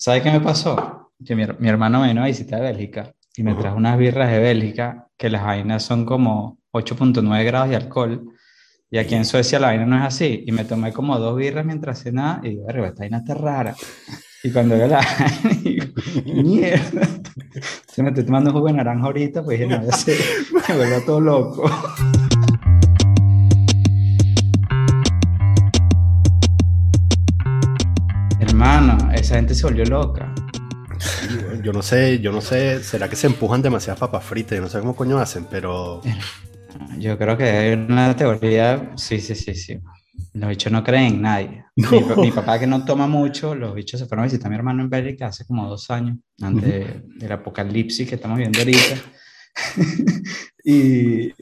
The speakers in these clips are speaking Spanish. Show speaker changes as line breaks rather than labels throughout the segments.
¿sabes qué me pasó? Que mi, mi hermano me vino a visitar Bélgica y me trajo unas birras de Bélgica que las vainas son como 8.9 grados de alcohol. Y aquí en Suecia la vaina no es así. Y me tomé como dos birras mientras cenaba y digo, "Verga, esta vaina está rara. Y cuando veo la digo, mierda. Se me estoy tomando un jugo de naranja ahorita, pues dije, no, ya sé, me vuelvo todo loco. Hermano, esa gente se volvió loca.
Yo no sé, yo no sé, ¿será que se empujan demasiadas papas fritas? Yo no sé cómo coño hacen, pero
Yo creo que hay una teoría, sí, sí, sí, sí. Los bichos no creen en nadie.
No.
Mi, pa- mi papá que no toma mucho, los bichos se fueron a visitar a mi hermano en Bélgica hace como dos años, antes de- del apocalipsis que estamos viendo ahorita. y,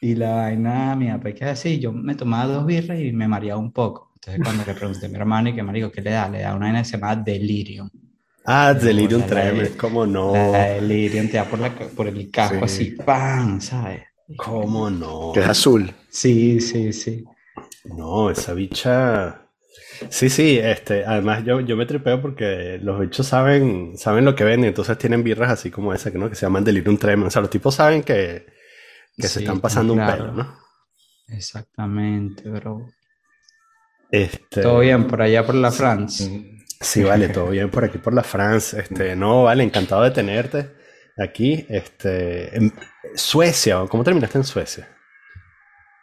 y la vaina, mi papá que así, yo me tomaba dos birras y me mareaba un poco. Entonces cuando le pregunté a mi hermano y que marico, ¿qué le da? Le da una vaina que se llama delirium.
Ah, Delirium Tremens, ¿cómo no?
La delirium te da por, la, por el casco
Sí.
así, ¡pam! ¿Sabes?
¿Cómo no?
Que es azul.
Sí, sí, sí.
No, esa bicha. Sí, sí, este, además yo, yo me tripeo porque los bichos saben, saben lo que venden, entonces tienen birras así como esa, que no, que se llaman Delirium Tremens. O sea, los tipos saben que, que se están pasando un pelo, ¿no?
Exactamente, bro.
Este,
Todo bien por allá por la France.
Sí, vale, todo bien por aquí por la France. Este, no, vale, encantado de tenerte aquí. Este, en Suecia, ¿cómo terminaste en Suecia?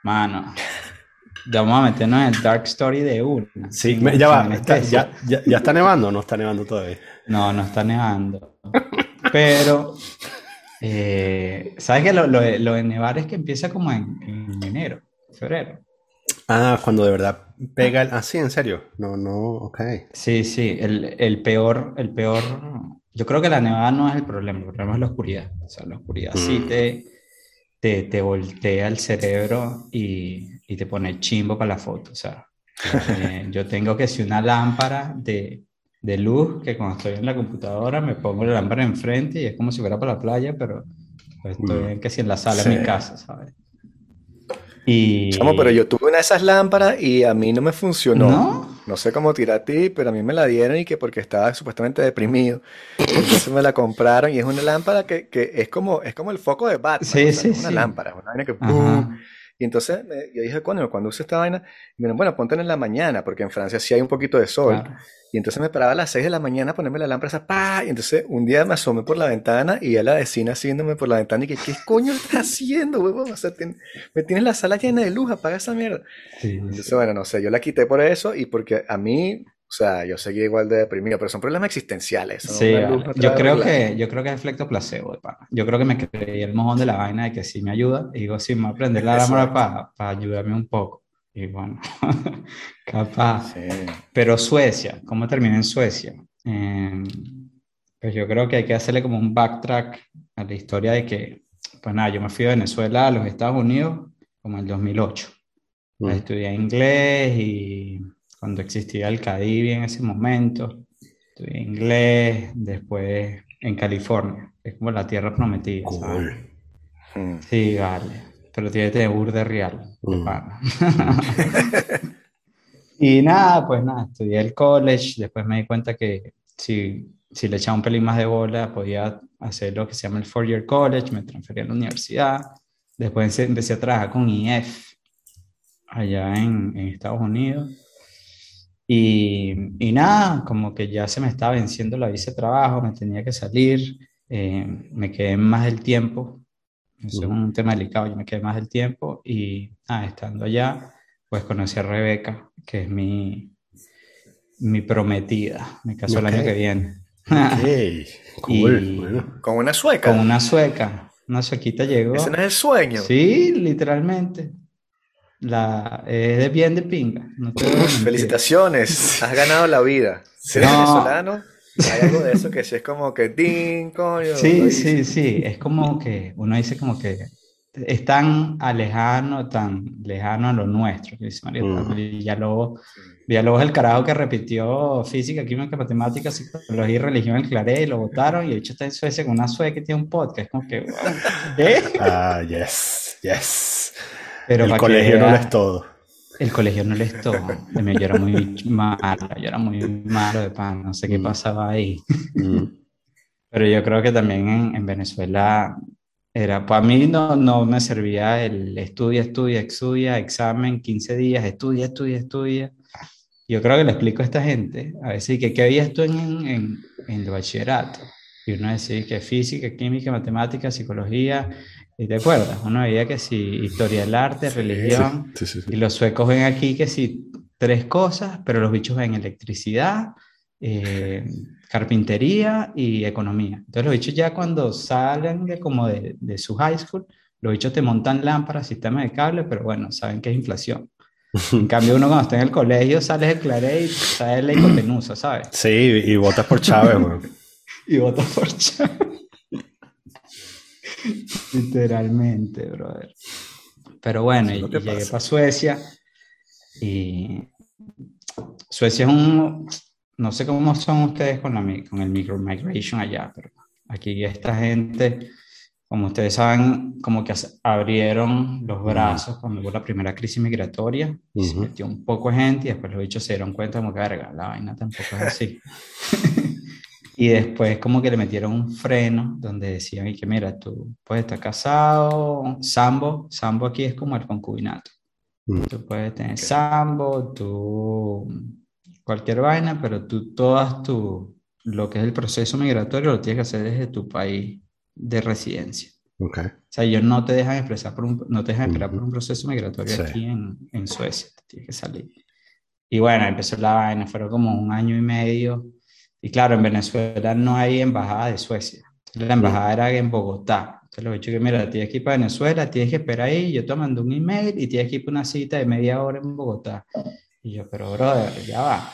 Mano, vamos a meternos en el Dark Story de una.
Sí, me- ya va, está- ya, ya, ya está nevando o no está nevando todavía.
No, no está nevando. Pero, eh, ¿sabes que lo, lo de, lo de nevar es que empieza como en, en enero, febrero?
Ah, cuando de verdad pega el... Ah, sí, en serio. No, no, ok.
Sí, sí, el, el peor, el peor, yo creo que la nevada no es el problema, el problema es la oscuridad. O sea, la oscuridad sí
Mm.
te, te, te voltea el cerebro y, y te pone chimbo para la foto. O sea, eh, yo tengo que si una lámpara de, de luz, que cuando estoy en la computadora me pongo la lámpara enfrente y es como si fuera para la playa, pero estoy
Mm.
en, que si en la sala,
Sí.
mi casa, ¿sabes? Y...
Chamo, pero yo tuve una de esas lámparas y a mí no me funcionó.
¿No?
No sé cómo tirar a ti, pero a mí me la dieron y que porque estaba supuestamente deprimido. Entonces me la compraron y es una lámpara que, que es como, es como el foco de Batman.
Sí,
o sea,
sí,
es una
sí.
lámpara, una vaina que. Y entonces me- yo dije, coño, cuando uso esta vaina, y me dijeron, bueno, ponte en la mañana, porque en Francia sí hay un poquito de sol.
Claro.
Y entonces me paraba a las 6 de la mañana a ponerme la lámpara esa, ¡pa! Y entonces un día me asomé por la ventana y a la vecina siguiéndome por la ventana y que, ¿qué coño estás haciendo, huevón? O sea, tien- me tienes la sala llena de luz, apaga esa mierda.
Sí,
Entonces, bueno, no sé, yo la quité por eso y porque a mí, o sea, yo seguía igual de deprimido, pero son problemas existenciales. eso no-
Sí, vale. Yo creo que, yo creo que es efecto placebo, de pana. Yo creo que me creí el mojón de la vaina de que sí me ayuda. Y digo, sí, me voy a prender la lámpara
Exacto.
para ayudarme un poco. Y bueno, capaz.
Sí.
Pero Suecia, ¿cómo terminé en Suecia? Eh, pues yo creo que hay que hacerle como un backtrack a la historia de que, pues nada, yo me fui de Venezuela a los Estados Unidos como en el 2008.
Mm.
Estudié inglés y cuando existía el Cadivi en ese momento, estudié inglés, después en California, es como la tierra prometida, ¿sabes?
Cool.
Mm.
Sí, vale, pero tiene que tener burde real, de
Mm.
pana. Y nada, pues nada, estudié el college, después me di cuenta que si, si le echaba un pelín más de bola, podía hacer lo que se llama el four-year college, me transferí a la universidad, después empecé a trabajar con IF allá en, en Estados Unidos. Y, y nada, como que ya se me estaba venciendo la visa de trabajo, me tenía que salir, eh, me quedé más del tiempo, eso es un tema delicado, yo me quedé más del tiempo y nada, estando allá, pues conocí a Rebeca, que es mi, mi prometida, me casó el año que viene.
Ok, cool.
Y-
Bueno,
Con una sueca.
Con una sueca, una suequita llegó.
Ese no es el sueño.
Sí, literalmente. La, es de bien de pinga. No te mentir.
Felicitaciones, has ganado la vida. Si eres
No.
venezolano, hay algo de eso que sí es como que ¡ding, coño!
Sí, sí, sí. Es como que uno dice como que es tan alejano, tan lejano a lo nuestro. Que dice María
Mm.
Villalobos. Villalobos es el carajo que repitió física, química, matemáticas, psicología y religión en el Claré y lo votaron. Y el hecho está en Suecia con una sueca que tiene un podcast. Es como que, ¿eh?
ah, yes, yes.
Pero
el colegio no lo es todo.
el colegio no les toma. Yo era muy malo, yo era muy malo de pan, no sé qué
Mm.
pasaba ahí.
Mm.
Pero yo creo que también en, en Venezuela era, para mí no, no me servía el estudia, estudia, estudia, examen, 15 días, estudia, estudia, estudia. Yo creo que le explico a esta gente, a veces, que ¿qué veías tú en, en, en el bachillerato? Y uno decía que física, química, matemática, psicología, ¿y te acuerdas? Uno veía que si historia del arte, religión,
Sí, sí, sí.
y los suecos ven aquí que sí, tres cosas, pero los bichos ven electricidad, eh, carpintería y economía. Entonces los bichos ya cuando salen de como de, de su high school, los bichos te montan lámparas, sistemas de cable, pero bueno, saben que es inflación. En cambio uno cuando está en el colegio sales el claré y sale la hipotenusa, ¿sabes?
Sí, y votas por Chávez, weón.
Y votas por Chávez. Literalmente, brother. Pero bueno, y, llegué
pasa.
para Suecia y Suecia es un, no sé cómo son ustedes con, la, con el micromigration allá, pero aquí esta gente, como ustedes saben, como que abrieron los brazos cuando hubo la primera crisis migratoria, y se
Ujú.
metió un poco de gente y después los bichos se dieron cuenta como que verga, la vaina tampoco es así. Y después como que le metieron un freno donde decían y que mira, tú puedes estar casado, sambo, sambo aquí es como el concubinato.
Mm.
Tú puedes tener sambo, tú cualquier vaina, pero tú todas tu, lo que es el proceso migratorio lo tienes que hacer desde tu país de residencia.
Ok.
O sea, ellos no te dejan expresar por un, no te dejan esperar por un proceso migratorio
Sí.
aquí en, en Suecia, te tienes que salir. Y bueno, empezó la vaina, fueron como un año y medio. Y claro, en Venezuela no hay embajada de Suecia. La embajada era en Bogotá. Entonces los he dicho que, mira, tienes que ir para Venezuela, tienes que esperar ahí, yo te mando un email y tienes que ir para una cita de media hora en Bogotá. Y yo, pero brother, ya va.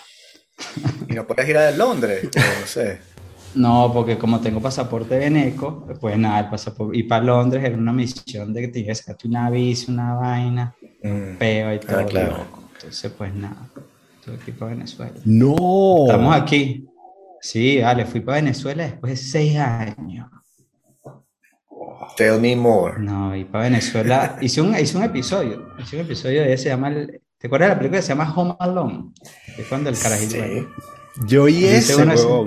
Y no puedes ir a Londres, no sé.
No, porque como tengo pasaporte veneco, pues nada, el pasaporte, y para Londres era una misión de que tienes que sacarte una visa, una vaina,
Mm.
peo y todo.
claro.
Entonces, pues nada, tuve que ir para Venezuela.
No.
Estamos aquí. Sí, vale, fui para Venezuela después de seis años.
Tell me more.
No, y para Venezuela, hice un, hice un episodio, hice un episodio de ese, se llama, el- ¿te acuerdas de la película que se llama Home Alone? Que es cuando el carajito...
Sí.
Yo y ese.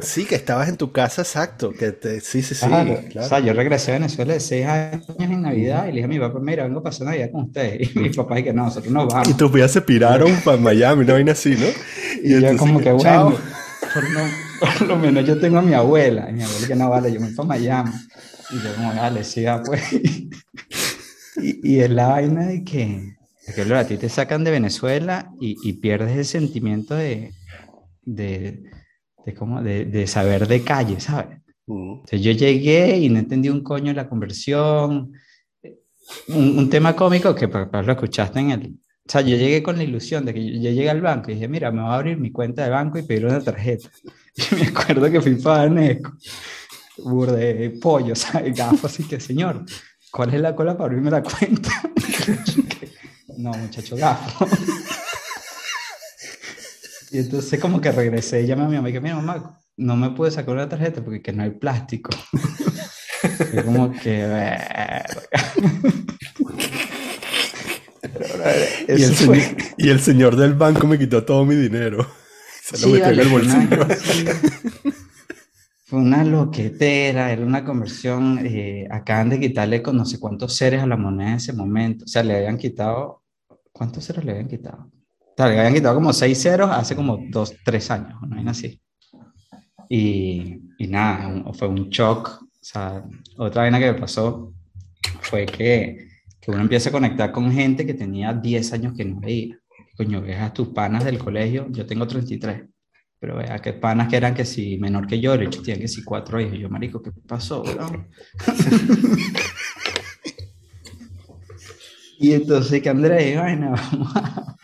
Sí, que estabas en tu casa, exacto. Que te... Sí, sí, sí.
Claro,
claro.
O sea, yo regresé a Venezuela de seis años en Navidad y le dije a mi papá, mira, vengo a pasar Navidad con ustedes. Y mi papá dice que no, nosotros nos vamos.
Y tus vidas se piraron para Miami, una vaina así, ¿no?
Y yo
entonces,
como que
chao.
bueno, por lo, por lo menos yo tengo a mi abuela. Y mi abuela que no vale, yo me voy para Miami. Y yo como, dale, sí, pues. Y, y es la vaina de que, de que a ti te sacan de Venezuela y, y pierdes el sentimiento de, de, de, cómo, de, de saber de calle, ¿sabes?
Mm.
Entonces yo llegué y no entendí un coño la conversión. Un, un tema cómico que para, para lo escuchaste en el... O sea, yo llegué con la ilusión de que yo, yo llegué al banco y dije, mira, me voy a abrir mi cuenta de banco y pedir una tarjeta. Y me acuerdo que fui para Banesco, burde de pollo, ¿sabes? Gafas, así que, señor, ¿cuál es la cola para abrirme la cuenta? no, muchacho, gafo. Y entonces como que regresé y llamé a mi mamá y dije, mira mamá, no me pude sacar una tarjeta porque que no hay plástico. y como que...
Y, el
fue-
señor, y el señor del banco me quitó todo mi dinero. Se lo
Sí,
metió en
vale,
el
fue una
bolsillo.
cosa- Fue una loquetera, era una conversión. eh, acaban de quitarle con no sé cuántos ceres a la moneda en ese momento. O sea, le habían quitado. ¿Cuántos ceros le habían quitado? O sea, le habían quitado como seis ceros hace como dos, tres años, una vaina así. Y, y nada, un- fue un shock. O sea, otra vaina que me pasó fue que, que uno empieza a conectar con gente que tenía 10 años que no veía. Coño, ves tus panas del colegio, yo tengo 33, pero vea que panas que eran que si menor que yo, de hecho tienen que si cuatro hijos. Yo, marico, ¿qué pasó, bro? y entonces que Andrés, bueno, vamos a,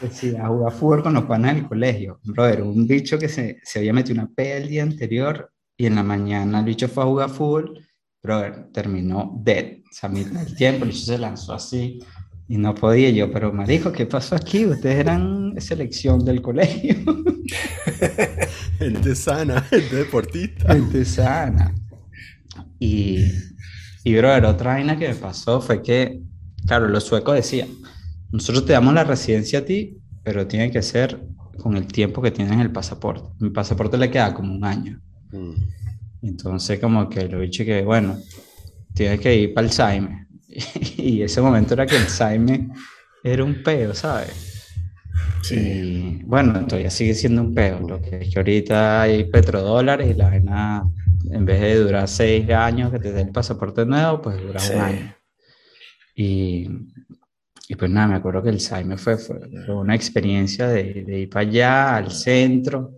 pues a jugar fútbol con los panas del colegio. Brother, un bicho que se, se había metido una pea el día anterior y en la mañana el bicho fue a jugar fútbol, brother, terminó dead. Sea, del tiempo el se lanzó así y no podía yo, pero marico, ¿qué pasó aquí? Ustedes eran selección del colegio.
Gente sana, gente deportista.
Gente sana. Y, y, brother, otra vaina que me pasó fue que, claro, los suecos decían, nosotros te damos la residencia a ti, pero tiene que ser con el tiempo que tienes en el pasaporte. Mi pasaporte le queda como un año.
Mm.
Entonces, como que lo dicho que, bueno, tienes que ir para el Saime. y ese momento era que el Saime era un peo, ¿sabes? Y bueno, todavía sigue siendo un peo. Lo que es que ahorita hay petrodólares y la vaina, en vez de durar seis años que te dé el pasaporte nuevo, pues dura
Sí.
un año. Y, y pues nada, me acuerdo que el Saime fue, fue, fue una experiencia de, de ir para allá, al centro,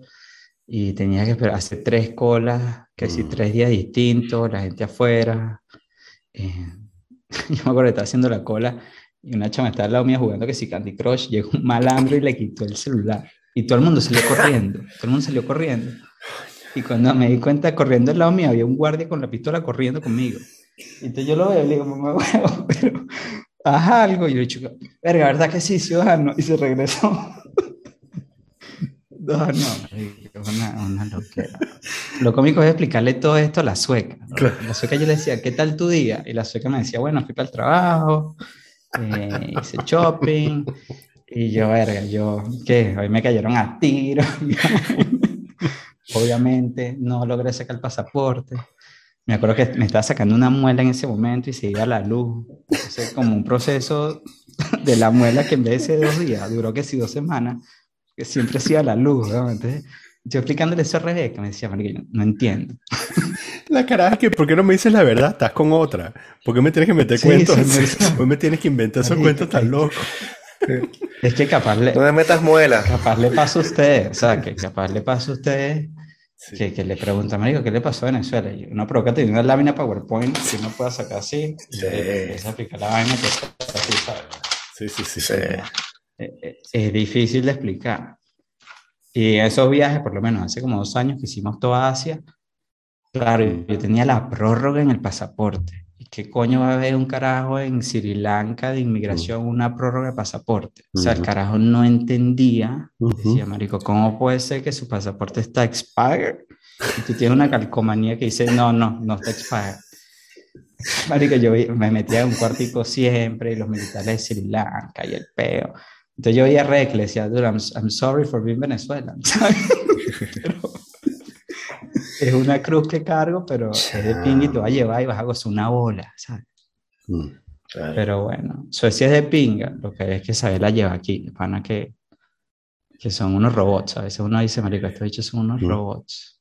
y tenía que esperar, hacer tres colas, que si
Mm.
tres días distintos, la gente afuera. Eh, yo me acuerdo que estaba haciendo la cola y una chama estaba al lado mío jugando que si Candy Crush, llegó un malandro y le quitó el celular. Y todo el mundo salió corriendo, todo el mundo salió corriendo. Y cuando me di cuenta, corriendo al lado mío, había un guardia con la pistola corriendo conmigo. Entonces yo lo veo y le digo, mamá, huevo, pero haz algo. Y yo le digo, verga, ¿verdad que sí, ciudadano? Y se regresó. No, no, una, una loquera. Lo cómico es explicarle todo esto a la sueca. ¿no?
Claro.
La sueca yo le decía, ¿qué tal tu día? Y la sueca me decía, bueno, fui para el trabajo, eh, hice shopping. Y yo, verga, yo, ¿qué? Hoy me cayeron a tiro. Obviamente, no logré sacar el pasaporte. Me acuerdo que me estaba sacando una muela en ese momento y se iba a la luz. Entonces, como un proceso de la muela que en vez de ser dos días, duró que sí dos semanas, que siempre se iba a la luz. ¿no? Entonces, yo explicándole eso a Rebeca, me decía, marico, yo no entiendo.
La cara es que, ¿por qué no me dices la verdad? Estás con otra. ¿Por qué me tienes que meter
Sí,
cuentos
sí,
así?
sí.
¿Por qué me tienes que inventar esos cuentos tan locos?
Es que capaz le,
No me metas muelas.
capaz le pasa a usted, o sea, que capaz le pasa a usted
Sí.
que, que le pregunta, marico, ¿qué le pasó a Venezuela? Y yo, no, pero que tenía una lámina PowerPoint que uno pueda sacar así, y
Sí.
empieza a explicar la vaina que está así, ¿sabes?
Sí, sí, sí.
Sí.
Eh, eh, Es difícil de explicar. Y esos viajes, por lo menos hace como dos años que hicimos toda Asia, claro, yo tenía la prórroga en el pasaporte. ¿Y qué coño va a haber un carajo en Sri Lanka de inmigración una prórroga de pasaporte? O sea, el carajo no entendía. Decía, marico, ¿cómo puede ser que su pasaporte está expired? Y tú tienes una calcomanía que dice, no, no, no está expired. Marico, yo me metía en un cuartico siempre, y los militares de Sri Lanka y el peo. Entonces yo veía Rec, le decía, dude, I'm, I'm sorry for being. Pero es una cruz que cargo, pero es de ping y te va a llevar y vas a gozar una bola, ¿sabes?
Mm.
Claro.
Pero bueno, Suecia es de pinga, lo que es que saber la lleva aquí, pana que, que son unos robots, a veces uno dice, marico, estos bichos son unos
Mm.
robots.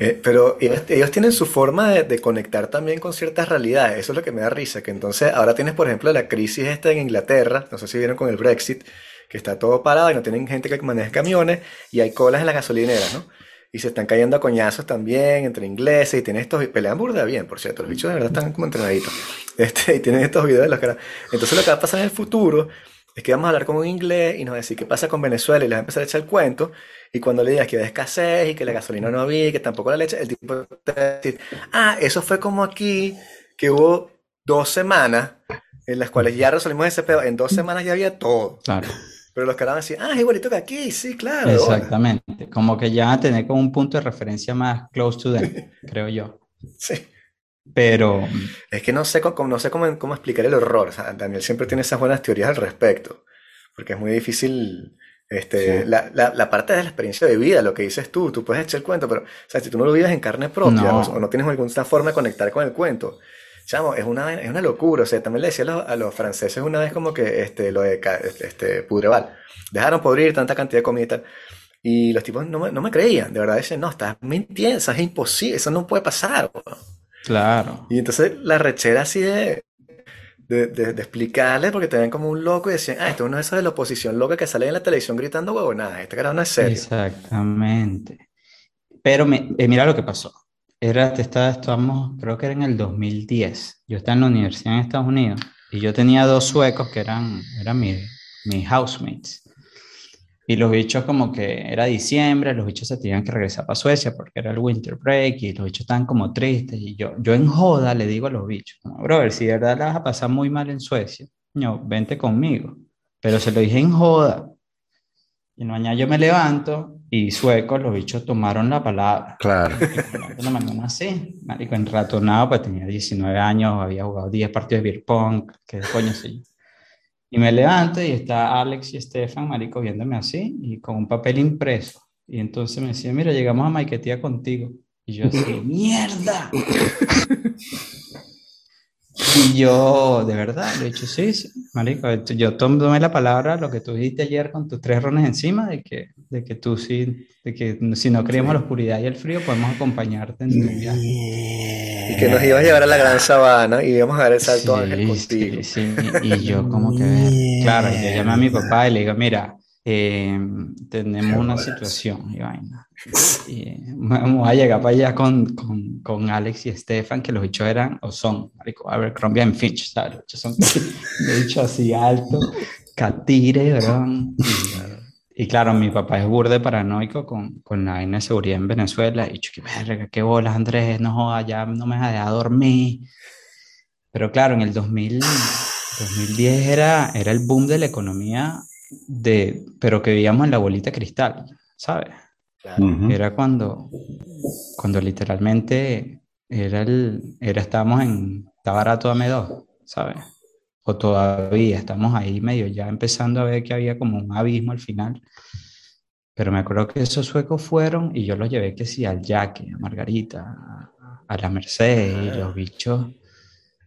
Eh, pero ellos, tienen su forma de, conectar también con ciertas realidades. Eso es lo que me da risa. Que entonces ahora tienes, por ejemplo, la crisis esta en Inglaterra. No sé si vieron con el Brexit, que está todo parado y no tienen gente que maneje camiones y hay colas en las gasolineras, ¿no? Y se están cayendo a coñazos también entre ingleses y tienen estos. Pelean burda bien, por cierto. Los bichos de verdad están como entrenaditos. Este, y tienen estos videos de las caras. Entonces lo que va a pasar en el futuro es que vamos a hablar con un inglés y nos va a decir qué pasa con Venezuela y les va a empezar a echar el cuento. Y cuando le digas que hay escasez y que la gasolina no había y que tampoco la leche, el tipo te va a decir, ah, eso fue como aquí, que hubo dos semanas en las cuales ya resolvimos ese pedo. En dos semanas ya había todo.
Claro,
Pero los a decir, ah, es igualito que aquí, sí, claro. de bola".
exactamente. Como que ya van a tener como un punto de referencia más close to them, creo yo.
Sí.
Pero
Es que no sé, cómo, no sé cómo, cómo explicar el horror. O sea, Daniel siempre tiene esas buenas teorías al respecto. Porque es muy difícil. Este,
Sí.
la, la, la parte de la experiencia de vida, lo que dices tú, tú puedes echar el cuento, pero o sea, si tú no lo vives en carne propia
No.
o, o no tienes alguna forma de conectar con el cuento, chamo, es una, es una locura. O sea, también le decía a los, a los franceses una vez como que este, lo de este, Pudreval, dejaron podrir tanta cantidad de comida y tal. Y los tipos no me, no me creían, de verdad decían, no, estás mintiendo, eso es imposible, eso no puede pasar. weón".
Claro,
Y entonces la rechera así de, de, de- de explicarle, porque te ven como un loco y decían, ah, esto es uno de esos de la oposición loca que sale en la televisión gritando huevonadas, este carajo no es serio.
exactamente. Pero me- eh, mira lo que pasó. Era, te estaba, estábamos, creo que era en el 2010. Yo estaba en la universidad en Estados Unidos y yo tenía dos suecos que eran, eran mis, mis housemates. Y los bichos como que era diciembre, los bichos se tenían que regresar para Suecia porque era el winter break y los bichos estaban como tristes. Y yo, yo en joda le digo a los bichos, no, brother, si de verdad la vas a pasar muy mal en Suecia, no, vente conmigo. Pero se lo dije en joda. Y mañana yo me levanto y suecos, los bichos tomaron la palabra.
Claro.
Una manera así, marico, enratonado, pues tenía 19 años, había jugado 10 partidos de beer pong, qué coño sé. Y me levanto y está Alex y Estefan, marico, viéndome así y con un papel impreso. Y entonces me decía, mira, llegamos a Maiquetía contigo. Y yo así, ¡mierda! Y yo, de verdad, le he dicho, sí, sí, marico, yo tomé la palabra, lo que tú dijiste ayer con tus tres rones encima, de que, de que tú sí, de que si no creemos la oscuridad y el frío, podemos acompañarte en tu viaje.
Y que nos ibas a llevar a la gran sabana y íbamos a dar el salto
Sí,
ángel contigo.
sí, sí, y yo como que, claro, y yo llamé a mi papá y le digo, mira, eh, tenemos una situación y vaina. Y vamos a llegar para allá con, con, con Alex y Stefan, que los bichos eran, o son, marico, Abercrombie and Finch, ¿sabes? Los bichos son, de hecho, así alto, catire, bro. Y, y claro, mi papá es burde paranoico con, con la vaina de seguridad en Venezuela. Y yo, qué verga, qué bolas, Andrés, no jodas, ya no me dejado dormir. Pero claro, en el 2000, 2010 era, era el boom de la economía, de, pero que vivíamos en la bolita de cristal, ¿sabes?
Claro.
Era cuando, cuando literalmente era el, era, estábamos en, está barato dame dos, ¿sabes? O todavía estamos ahí medio ya empezando a ver que había como un abismo al final. Pero me acuerdo que esos suecos fueron y yo los llevé que sí al Yaque, a Margarita, a, la Merced y los bichos,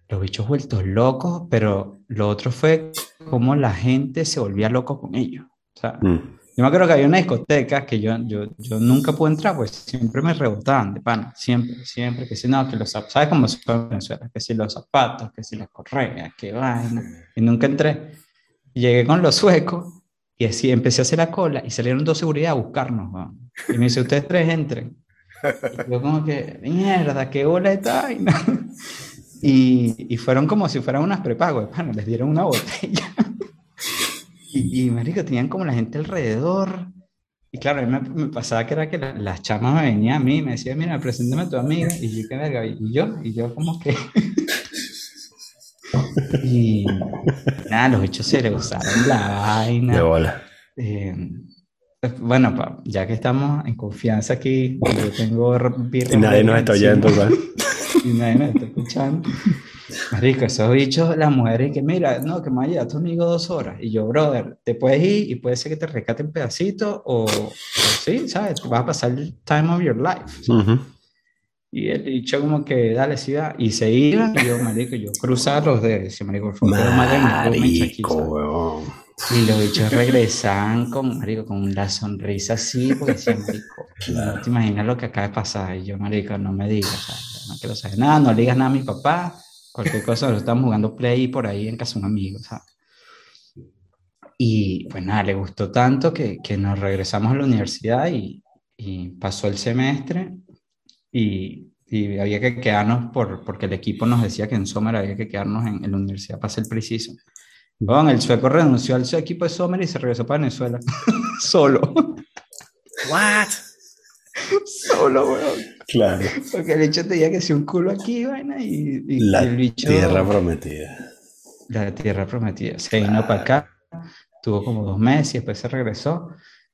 los bichos vueltos locos, pero lo otro fue cómo la gente se volvía loco con ellos. O sea,
Mm.
yo me acuerdo que había una discoteca que yo, yo, yo nunca pude entrar, pues siempre me rebotaban de pana, siempre, siempre, que si no, que los zapatos, ¿sabes cómo se en Venezuela? Que si los zapatos, que si las correas, que vaina, y nunca entré. Llegué con los suecos y así empecé a hacer la cola y salieron dos seguridad a buscarnos, weón. Y me dice, ustedes tres entren. Y yo como que, mierda, qué bola esta vaina. Y, y fueron como si fueran unas prepagos, de pana, les dieron una botella. Y, y marico, tenían como la gente alrededor. Y claro, a mí me, me pasaba que era que la- las chamas me venían a mí y me decían, mira, preséntame a tu amiga. Y yo, ¿qué verga? Y yo, y yo como que... y nada, los bichos se le usaron la vaina.
De bola.
Eh, bueno, pa- ya que estamos en confianza aquí, yo tengo birra
Y nadie nos está oyendo, igual.
Y nadie nos está escuchando. Marico, esos bichos, las mujeres que mira, no, que me vaya a tu amigo dos horas. Y yo, brother, te puedes ir y puede ser que te rescaten pedacitos o, o sí, ¿sabes? Vas a pasar el time of your life. Y el bicho como que, dale, sí, va. Y se iban, y yo, marico, yo cruzaba los dedos, decía, marico, por favor,
Marico.
Y los bichos regresaban con, marico, con la sonrisa así, porque decían, marico, no te imaginas lo que acaba de pasar. Y yo, marico, no me digas, ¿sabes? No quiero saber nada, no le digas nada a mi papá, cualquier cosa, estamos jugando play por ahí en casa de un amigo, ¿sabes? Y pues nada, le gustó tanto que, que nos regresamos a la universidad y, y pasó el semestre y, y había que quedarnos por, porque el equipo nos decía que en Sommer había que quedarnos en, en la universidad para el preciso. Bueno, el sueco renunció al su equipo de Sommer y se regresó para Venezuela. Solo.
What?
Solo, weón.
Claro.
Porque el bicho tenía que ser un culo aquí, vaina, y, y-
La
el bicho...
tierra prometida.
La tierra prometida. Se vino para acá, tuvo como dos meses y después se regresó.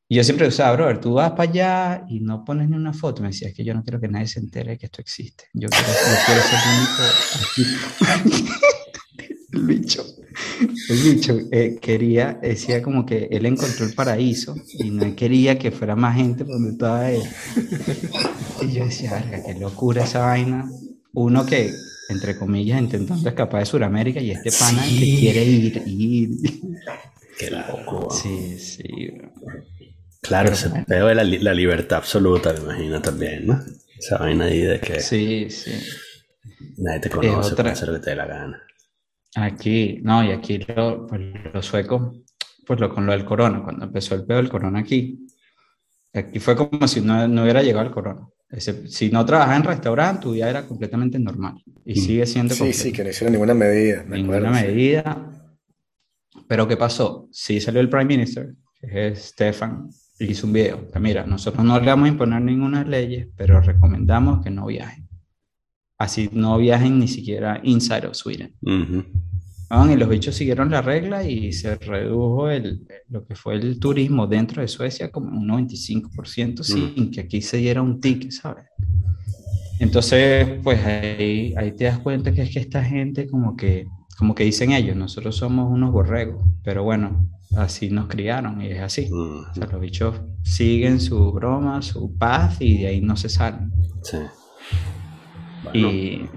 Y yo siempre usaba, brother, tú vas para allá y no pones ni una foto. Me decía, es que yo no quiero que nadie se entere de que esto existe. Yo quiero, yo quiero ser el único aquí. el bicho, el bicho eh, quería, decía como que él encontró el paraíso y no quería que fuera más gente por donde estaba él. Y yo decía, qué locura esa vaina. Uno que, entre comillas, intentando escapar de Sudamérica y este pana
Sí.
que quiere ir, ir.
Qué loco.
Sí, sí.
Claro,
Pero
ese
bueno.
pedo de la, la libertad absoluta, me imagino también, ¿no? Esa vaina ahí de que
Sí, sí.
nadie te conoce,
otra-
puede hacer lo que te dé la gana.
Aquí, no, y aquí lo- pues, los suecos, pues lo, con lo del corona, cuando empezó el pedo del corona aquí, aquí fue como si no, no hubiera llegado el corona. Ese- si no trabajabas en restaurante, tu vida era completamente normal y
Mm.
sigue siendo
Sí,
completo.
sí, que no hicieron ninguna medida. Me
ninguna
acuerdo, sí.
medida. Pero ¿qué pasó? Sí salió el Prime Minister, que es Stefan, y hizo un video. que mira, nosotros no le vamos a imponer ninguna leyes, pero recomendamos que no viajen. Así no viajen ni siquiera inside of Sweden.
Ujú.
Ah, Y los bichos siguieron la regla y se redujo el, lo que fue el turismo dentro de Suecia como un 95% sin que aquí se diera un ticket, ¿sabes? Entonces, pues ahí, ahí te das cuenta que es que esta gente como que como que dicen ellos, nosotros somos unos borregos, pero bueno, así nos criaron y es así.
Mm,
O sea, los bichos siguen su broma, su paz y de ahí no se salen.
sí. Bueno,
Y...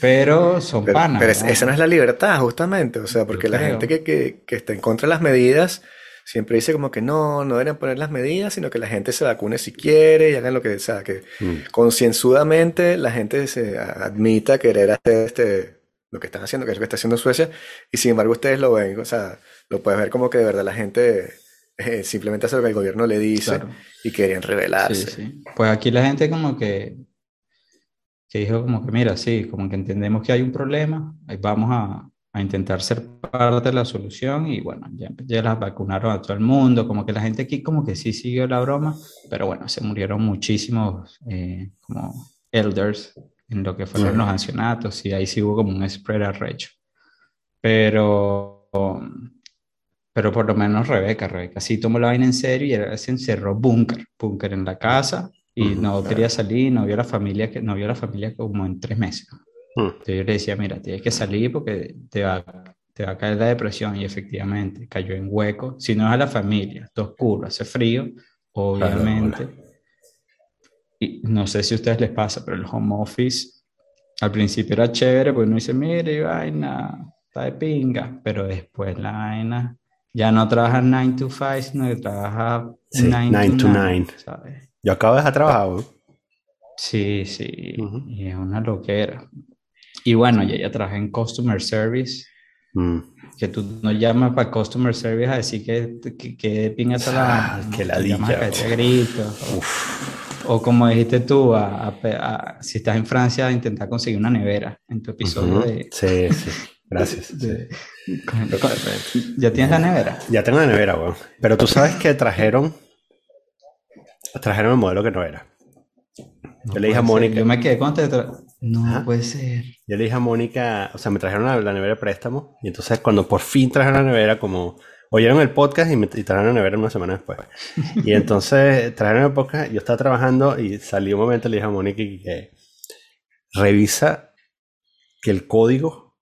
Pero son
Pero,
panas.
pero esa no es la libertad, justamente. O sea, porque
Yo
la
creo.
gente que, que- que está en contra de las medidas siempre dice como que no, no deben poner las medidas, sino que la gente se vacune si quiere y hagan lo que, o sea, que
mm,
concienzudamente la gente se a- admita querer hacer este, lo que están haciendo, que es lo que está haciendo Suecia, y sin embargo ustedes lo ven, o sea, lo puedes ver como que de verdad la gente eh, simplemente hace lo que el gobierno le dice
Claro.
y querían
Sí,
rebelarse.
sí. Pues aquí la gente como que, que dijo como que, mira, sí, como que entendemos que hay un problema, vamos a, a intentar ser parte de la solución y bueno, ya, ya las vacunaron a todo el mundo, como que la gente aquí como que sí siguió la broma, pero bueno, se murieron muchísimos eh, como elders en lo que fueron
Ujú.
los ancianatos y ahí sí hubo como un spread arrecho. Pero, pero por lo menos Rebeca, Rebeca sí tomó la vaina en serio y se encerró búnker, búnker en la casa y no
claro.
quería salir, no vio a la familia, no vio a la familia como en tres meses.
mm.
Entonces yo le decía, mira, tienes que salir porque te va, te va a caer la depresión y efectivamente cayó en hueco. Si no es a la familia, está oscuro, hace frío, obviamente. Y no sé si a ustedes les pasa, pero el home office al principio era chévere porque uno dice, mire, y vaina, está de pinga, pero después la vaina ya no trabaja 9 to 5, sino que trabaja
Sí,
9
9
to
to
9,
9.
¿sabes?
Yo acabo de dejar trabajo. weón.
Sí, sí, y es una loquera. Y bueno, y ella trabaja en Customer Service,
Mm.
que tú no llamas para Customer Service a decir que, que, que de pinga está
Ah,
la
qué
Tú llamas a
ladilla.
caerte a gritos. O, como dijiste tú, a- a a- si estás en Francia, a intentar conseguir una nevera en tu episodio
Ujú.
de,
Sí, sí. Gracias. sí.
de- con- con- ¿Ya tienes la nevera?
Ya tengo la nevera, weón. Pero tú sabes que trajeron. Trajeron el modelo que no era.
No
Yo le dije a
puede ser.
Mónica-
Yo me quedé con... tetra- No puede ser.
Yo le dije a Mónica, o sea, me trajeron la, la nevera de préstamo. Y entonces, cuando por fin trajeron la nevera, como oyeron el podcast y me y trajeron la nevera una semana después. Y entonces trajeron el podcast, yo estaba trabajando y salí un momento y le dije a Mónica que, que revisa que el código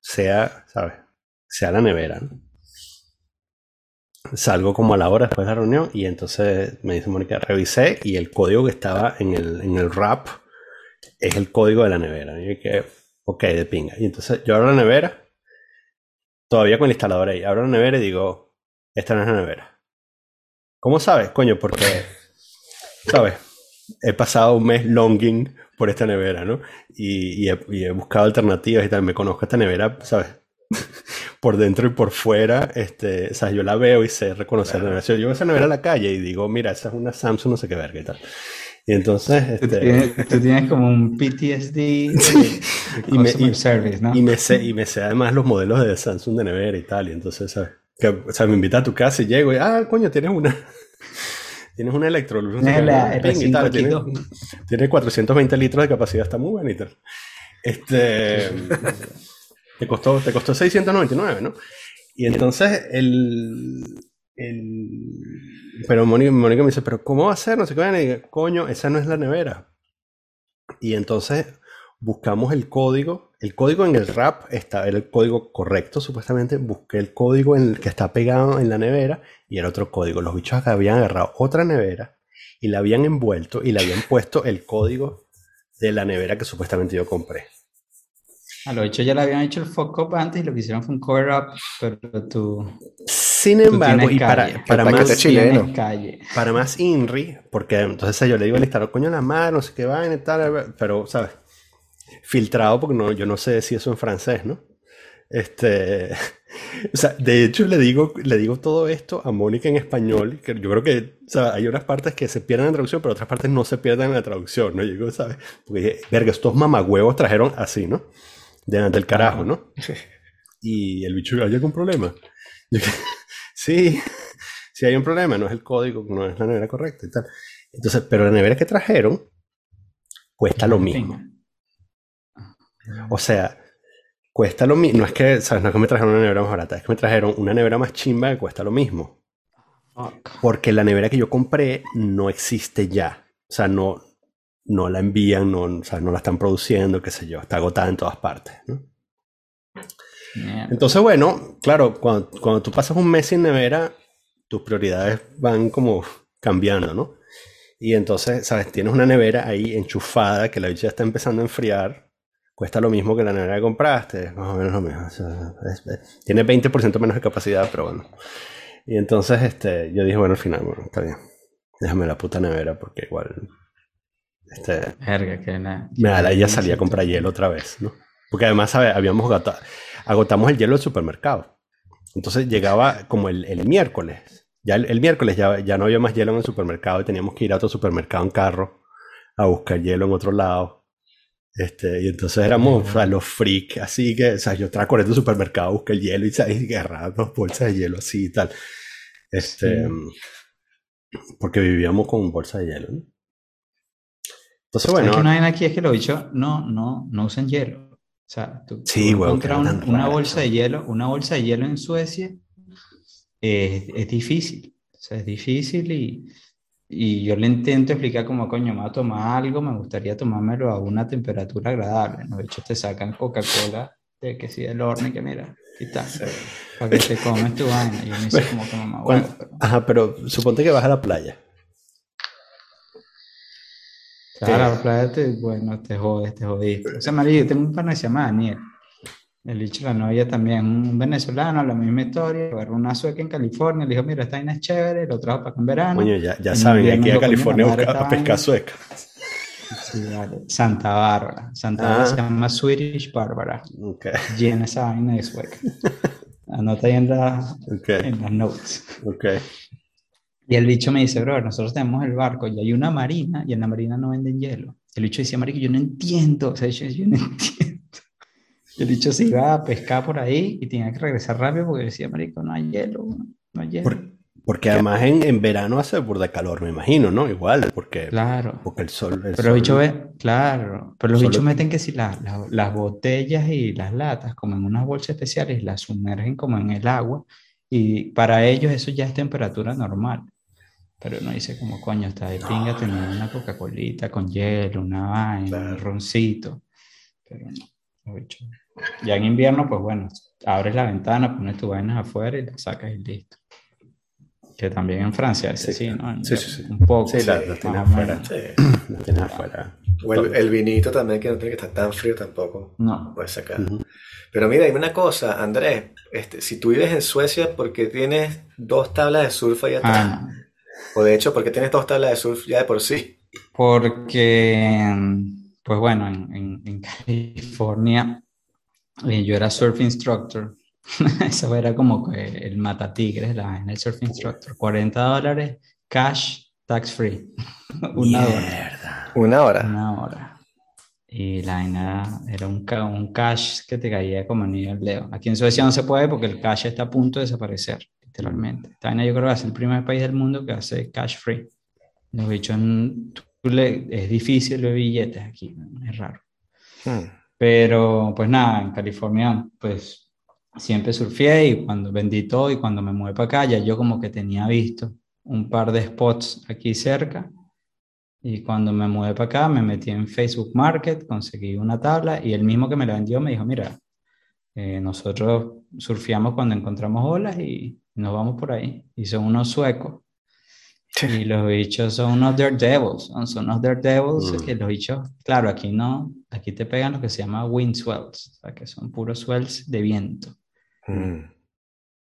sea, ¿sabes? Sea la nevera. ¿no? Salgo como a la hora después de la reunión y entonces me dice Mónica, revisé y el código que estaba en el, en el wrap es el código de la nevera. Y que, ok, de pinga. Y entonces yo abro la nevera, todavía con el instalador ahí, abro la nevera y digo, esta no es la nevera. ¿Cómo sabes? Coño, porque, ¿sabes? He pasado un mes longing por esta nevera, ¿no? Y, y he, y he buscado alternativas y tal. Me conozco esta nevera, ¿sabes? Por dentro y por fuera, este, o sea, yo la veo y sé reconocer la yo veo esa nevera a la calle y digo, mira, esa es una Samsung, no sé qué verga y tal. Y entonces,
Tú
este,
tienes, tú tienes como un PTSD
y me, y-
Service, ¿no?
y me sé, y me sé además los modelos de Samsung de nevera y tal. Y entonces, ¿sabes? Que, o sea, me invita a tu casa y llego y, ah, coño, tienes una. Tienes una Electrolux. no sé
Tienes
qué,
la
ping, y tal,
R5
tiene, tiene 420 litros de capacidad, está muy tal. Este. te costó, te costó 699, ¿no? Y entonces el. el pero Mónica, me dice, pero ¿cómo va a ser? No sé qué. Y digo, coño, esa no es la nevera. Y entonces buscamos el código. El código en el RAP está, el código correcto, supuestamente. Busqué el código en el que está pegado en la nevera y era otro código. Los bichos habían agarrado otra nevera y la habían envuelto y le habían puesto el código de la nevera que supuestamente yo compré.
A lo hecho ya le habían hecho el fuck up antes y lo que hicieron fue un cover up, pero tú,
Sin
tú
embargo,
tienes
y para, para más,
chileno.
Calle.
para más INRI, porque entonces yo le digo al instalador, coño, la madre, no sé qué vaina y tal, pero, ¿sabes? Filtrado, porque no, yo no sé si eso en francés, ¿no? Este, o sea, de hecho le digo, le digo todo esto a Mónica en español, que yo creo que, o sea, hay unas partes que se pierden en la traducción, pero otras partes no se pierden en la traducción, ¿no? Yo digo, ¿sabes? Porque verga, estos mamagüevos trajeron así, ¿no? Delante del carajo, ¿no? Y el bicho, ¿hay algún problema? Yo, sí, sí hay un problema, no es el código, no es la nevera correcta y tal. Entonces, pero la nevera que trajeron cuesta lo mismo. O sea, cuesta lo mismo. No es que, ¿sabes? No es que me trajeron una nevera más barata, es que me trajeron una nevera más chimba que cuesta lo mismo. Porque la nevera que yo compré no existe ya. O sea, no, no la envían, no, o sea, no la están produciendo, qué sé yo, está agotada en todas partes. Entonces, bueno, claro, cuando, cuando tú pasas un mes sin nevera, tus prioridades van como cambiando, ¿no? Y entonces, ¿sabes? Tienes una nevera ahí enchufada que la bicha está empezando a enfriar. Cuesta lo mismo que la nevera que compraste, más o menos lo mismo. o sea, es- es- tiene 20% menos de capacidad, pero bueno. Y entonces este, yo dije, bueno, al final, bueno, está bien. Déjame la puta nevera porque igual este,
Verga, que la-
me da la idea salir a comprar hielo otra vez, ¿no? Porque además, ¿sabes? Habíamos agotado, agotamos el hielo del supermercado. Entonces llegaba como el, el miércoles. Ya el, el miércoles ya, ya no había más hielo en el supermercado y teníamos que ir a otro supermercado en carro a buscar hielo en otro lado. Este, y entonces éramos o sea, los freaks, así que, o sea, yo estaba corriendo al supermercado a buscar el hielo y, y agarraba dos bolsas de hielo así y tal. Este, porque vivíamos con bolsa de hielo, ¿no? Entonces,
¿Sabes
bueno,
que una vaina aquí es que los bichos no, no, no usan hielo. O sea, tú,
Sí, que
encontrar un- una bolsa de hielo, una bolsa de hielo en Suecia es, es difícil. O sea, es difícil y, y yo le intento explicar como, coño, me voy a tomar algo, me gustaría tomármelo a una temperatura agradable. ¿no? De hecho, te sacan Coca-Cola de que sí del horno y que mira, aquí está, para que te comes tu vaina. Y yo me hice como que mamá, bueno, pero-
Ajá, pero suponte que vas a la playa.
Claro, la playa te, bueno, te jodes, te jodiste. O sea, María, yo tengo un pana que se llama Daniel. El dicho la novia también, un venezolano, la misma historia, agarró una sueca en California, le dijo, mira, esta vaina es chévere, lo trajo para acá en verano.
Coño, ya, ya
En
saben, aquí a California
la
a pescar sueca.
Sí, vale. Santa Bárbara. Santa Bárbara
Ah.
se llama Swedish Bárbara.
Ok,
Llena esa vaina de sueca. Anota ahí en, la- en las notes.
ok.
Y el bicho me dice, bro, nosotros tenemos el barco y hay una marina y en la marina no venden hielo. El bicho decía, marico, yo no entiendo. O sea, yo, yo no entiendo. Y el bicho se iba a pescar por ahí y tenía que regresar rápido porque decía, marico, no hay hielo, no hay hielo.
Por- porque además en, en verano hace burda calor, me imagino, ¿no? Igual, porque,
Claro.
porque el sol... el
Pero los bichos claro, pero los bichos meten que si la- la- las botellas y las latas como en unas bolsas especiales las sumergen como en el agua y para ellos eso ya es temperatura normal. Pero uno dice como coño, está de pinga tener una Coca-Colita con hielo, una vaina, un
Claro.
roncito. Pero no, bichos. Ya en invierno, pues bueno, abres la ventana, pones tus vainas afuera y las sacas y listo. Que también en Francia es
Sí,
así, ¿no? En-
sí, sí, sí.
Un poco.
Sí, la- las
más
tienes afuera.
Sí.
Lo tienes afuera.
O el, el vinito también, que no tiene que estar tan frío tampoco.
No.
Puedes sacar.
Ujú.
Pero mira, dime una cosa, Andrés. Este, si tú vives en Suecia, ¿por qué tienes dos tablas de surf ahí atrás?
Ah, no.
O de hecho, ¿por qué tienes dos tablas de surf ya de por sí?
Porque, pues bueno, en, en- en California eh, yo era surf instructor. Eso era como que el matatigres, la vaina del surf instructor. 40 dólares, cash, tax free. Una hora.
Una hora.
Una hora. Y la vaina era un, ca- un cash que te caía como anillo al dedo. Aquí en Suecia no se puede porque el cash está a punto de desaparecer, literalmente. Esta vaina yo creo que es el primer país del mundo que hace cash free. Los bichos, es difícil ver billetes aquí, es raro.
Hmm.
Pero pues nada, en California pues siempre surfeé y cuando vendí todo y cuando me mudé para acá ya yo como que tenía visto un par de spots aquí cerca y cuando me mudé para acá me metí en Facebook Market, conseguí una tabla y el mismo que me la vendió me dijo, mira, eh, nosotros surfeamos cuando encontramos olas y nos vamos por ahí y son unos suecos. Y los bichos son unos daredevils, son, son unos daredevils
Mm.
que los bichos, claro, aquí no, aquí te pegan lo que se llama wind swells, o sea, que son puros swells de viento.
Hmm.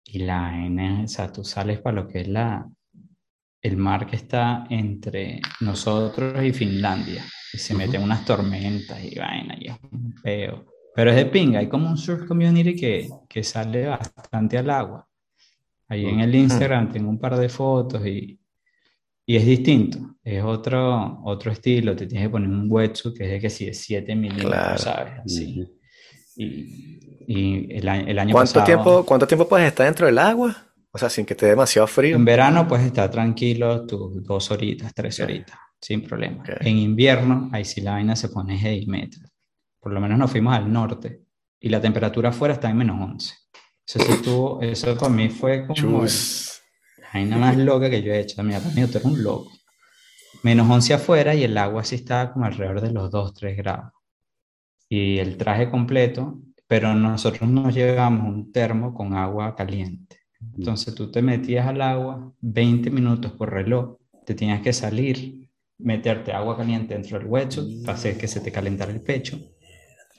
Y la N, o sea, tú sales para lo que es la, el mar que está entre nosotros y Finlandia, y se meten unas tormentas y vaina, y es un peo. Pero es de pinga, hay como un surf community que, que sale bastante al agua. Ahí en el Instagram tengo un par de fotos y, y es distinto, es otro, otro estilo, te tienes que poner un wetsuit que es de que si es 7 milímetros,
Claro.
¿sabes? Así.
Ujú.
Y, y el, año- el año
¿Cuánto
pasado,
tiempo, ¿Cuánto tiempo puedes estar dentro del agua? O sea, sin que dé demasiado frío.
en verano puedes estar tranquilo tus dos horitas, tres horitas, sin problema.
Ok.
En invierno, ahí sí la vaina se pone heavy metal. Por lo menos nos fuimos al norte y la temperatura afuera está en menos 11. Eso sí estuvo, eso para mí fue como el- la vaina más loca que yo he hecho. Mira, para mí tú eres un loco. Menos 11 afuera y el agua sí estaba como alrededor de los 2, 3 grados. Y el traje completo pero nosotros nos llevamos un termo con agua caliente. Entonces tú te metías al agua 20 minutos por reloj, te tenías que salir, meterte agua caliente dentro del hueso para hacer que se te calentara el pecho,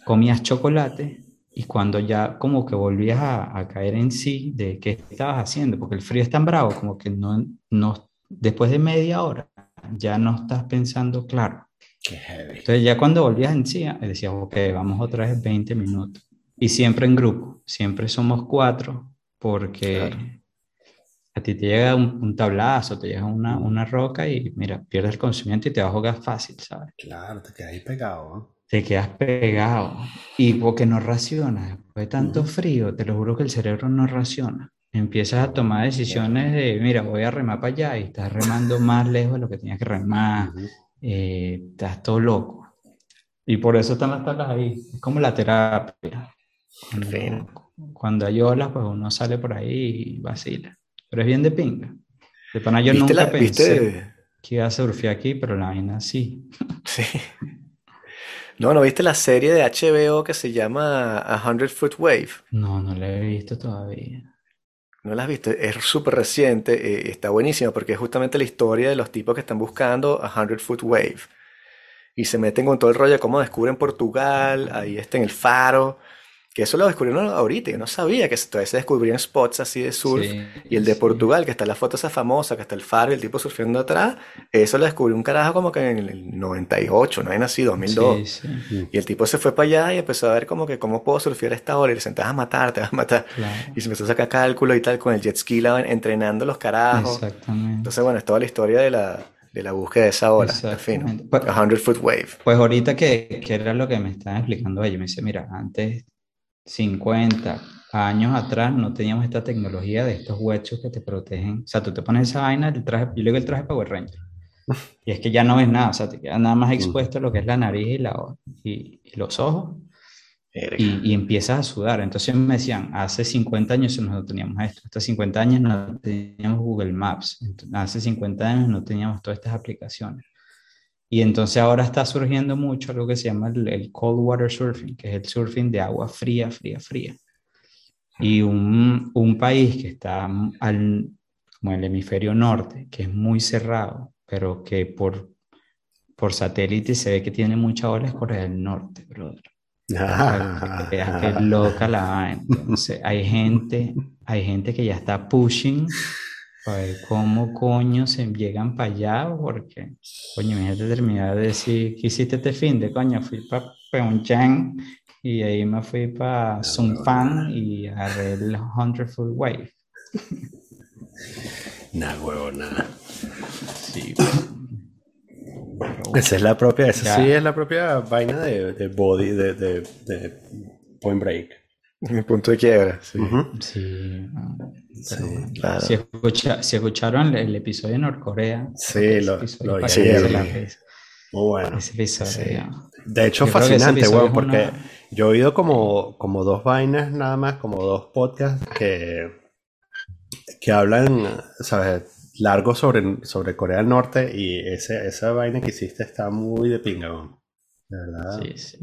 comías chocolate y cuando ya como que volvías a, a, caer en sí de qué estabas haciendo, porque el frío es tan bravo como que no, no, después de media hora ya no estás pensando claro. Entonces ya cuando volvías en sí, decías, ok, vamos otra vez 20 minutos. Y siempre en grupo, siempre somos cuatro, porque a ti te llega un, tablazo, te llega una, una, roca y mira, pierdes el conocimiento y te va a jugar fácil, ¿sabes?
Claro, te quedas ahí pegado. ¿no?
Te quedas pegado. Y porque no racionas, después de tanto frío, te lo juro que el cerebro no raciona. Empiezas a tomar decisiones de, mira, voy a remar para allá y estás remando más lejos de lo que tenías que remar. Eh, estás todo loco. Y por eso están las tablas ahí. Es como la terapia. Cuando, cuando hay olas, pues uno sale por ahí y vacila. Pero es bien de pinga. De pana yo nunca la, pensé ¿viste? que iba a surfear aquí, pero la vaina sí.
Sí. No, ¿no viste la serie de HBO que se llama A Hundred Foot Wave?
No, no la he visto todavía.
¿No la has visto? Es súper reciente, eh, está buenísima porque es justamente la historia de los tipos que están buscando A Hundred Foot Wave. Y se meten con todo el rollo de cómo descubren Portugal, ahí está en el faro. Que eso lo descubrieron ahorita, yo no sabía que todavía se descubrían spots así de surf. y el de Portugal, que está la foto esa famosa, que está el faro y el tipo surfeando atrás, eso lo descubrió un carajo como que en el 98, no hay nacido, 2002. Y el tipo se fue para allá y empezó a ver como que cómo puedo surfear a esta hora y le vas a matar, te vas a matar. Y se empezó a sacar cálculo y tal con el jet ski, entrenando los carajos. Exactamente. Entonces, bueno, es toda la historia de la, de la búsqueda de esa ola, al fin. Pues, a 100 foot wave.
Pues ahorita que, que, era lo que me estaban explicando ellos, me dice, mira, antes 50 años atrás no teníamos esta tecnología de estos huechos que te protegen. O sea, tú te pones esa vaina, el traje, yo le digo el traje Power Ranger. Y es que ya no ves nada, o sea, te queda nada más expuesto a lo que es la nariz y, la, y, los ojos. Y, y, empiezas a sudar. Entonces me decían, hace 50 años no teníamos esto, hace 50 años no teníamos Google Maps, hace 50 años no teníamos todas estas aplicaciones. Y entonces ahora está surgiendo mucho algo que se llama el, cold water surfing, que es el surfing de agua fría, fría, fría. Y un, un país que está al, como el hemisferio norte, que es muy cerrado, pero que por, por satélite se ve que tiene mucha ola, es Corea del Norte, brother. Ah, que loca la Entonces, hay gente, hay gente que ya está pushing ver cómo coño se llegan para allá, porque, coño, imagínate terminar de decir, ¿qué hiciste este fin de coño? Fui para Pyeongchang y ahí me fui para Fan y agarré el Hundred Foot Wave.
Nada, huevo, nada. Sí, Esa es la propia, esa sí es la propia vaina de, de body, de, de, de Point Break.
Mi punto de quiebra, sí.
Sí, claro. si, escucharon el, episodio de Norcorea,
sí, lo, lo Muy bueno.
Ese episodio.
De hecho, fascinante, weón, porque yo he oído como, como dos vainas nada más, como dos podcasts que, que hablan, ¿sabes? Largo sobre, sobre Corea del Norte y ese, esa vaina que hiciste está muy de pinga, De verdad.
Sí, sí.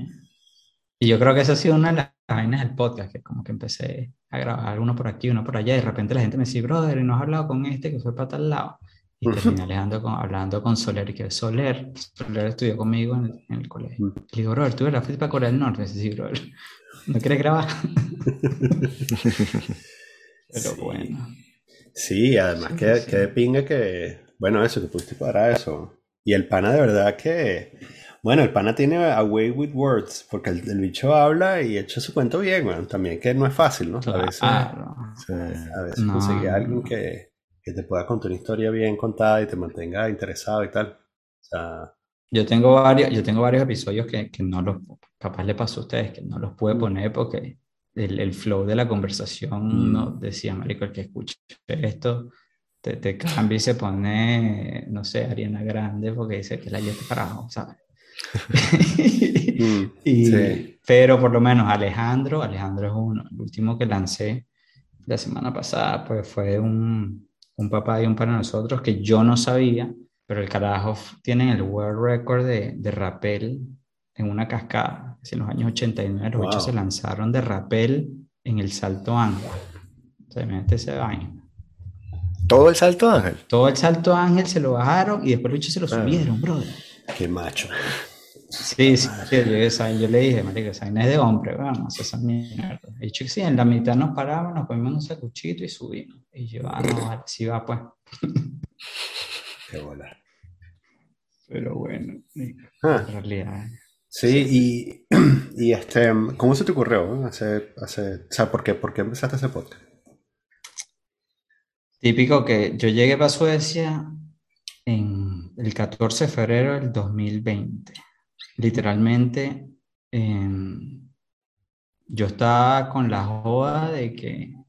Y yo creo que esa ha sido una de las vainas del podcast, que como que empecé a grabar uno por aquí, uno por allá, y de repente la gente me dice, brother, y no has hablado con este que fue para tal lado. Y terminé hablando con, hablando con Soler, y que Soler, Soler estudió conmigo en el, en el colegio. Le digo, brother, tú la fuiste para Corea del Norte. Y dice, sí, brother, ¿no quieres grabar? Pero bueno.
Sí, además que, que de pinga que, bueno, eso, que pudiste para eso. Y el pana de verdad que bueno, el pana tiene a way with words, porque el, bicho habla y echa su cuento bien, bueno, también que no es fácil, ¿no? A veces, a veces conseguir a alguien que, que, te pueda contar una historia bien contada y te mantenga interesado y tal. O sea,
yo tengo varios, yo tengo varios episodios que, que no los, capaz le pasó a ustedes, que no los pude mm. poner porque el, el flow de la conversación mm. no decía, marico, el que escuche esto te, te cambia y se pone, no sé, Ariana Grande porque dice que la lleva carajo, ¿sabes? Mm, y, Pero por lo menos Alejandro, Alejandro es uno. El último que lancé la semana pasada, pues fue un, un papá y un para nosotros que yo no sabía, pero el carajo tiene el world record de, de rappel en una cascada. En los años 89 los
Wow.
bichos se lanzaron de rapel en el Salto Ángel. O sea, imagínate ese vaina.
Todo el salto ángel.
Todo el Salto Ángel se lo bajaron y después los bichos se lo
Ah.
subieron, brother.
Qué macho.
Sí, sí, sí, yo, esa- yo le dije, marico, esa es de hombre, vamos, esa mierda. Y que sí, en la mitad nos paramos, nos comimos un sacuchito y subimos. Y yo, ah, no, vale, sí va pues.
Qué bola.
Pero bueno, en
Ah,
realidad.
sí, y, y este, ¿cómo se te ocurrió? eh? Hacer, hacer, o sea, ¿por qué, por qué empezaste ese podcast?
Típico que yo llegué para Suecia en el 14 de febrero del 2020. Literalmente, em, yo estaba con la joda de que, o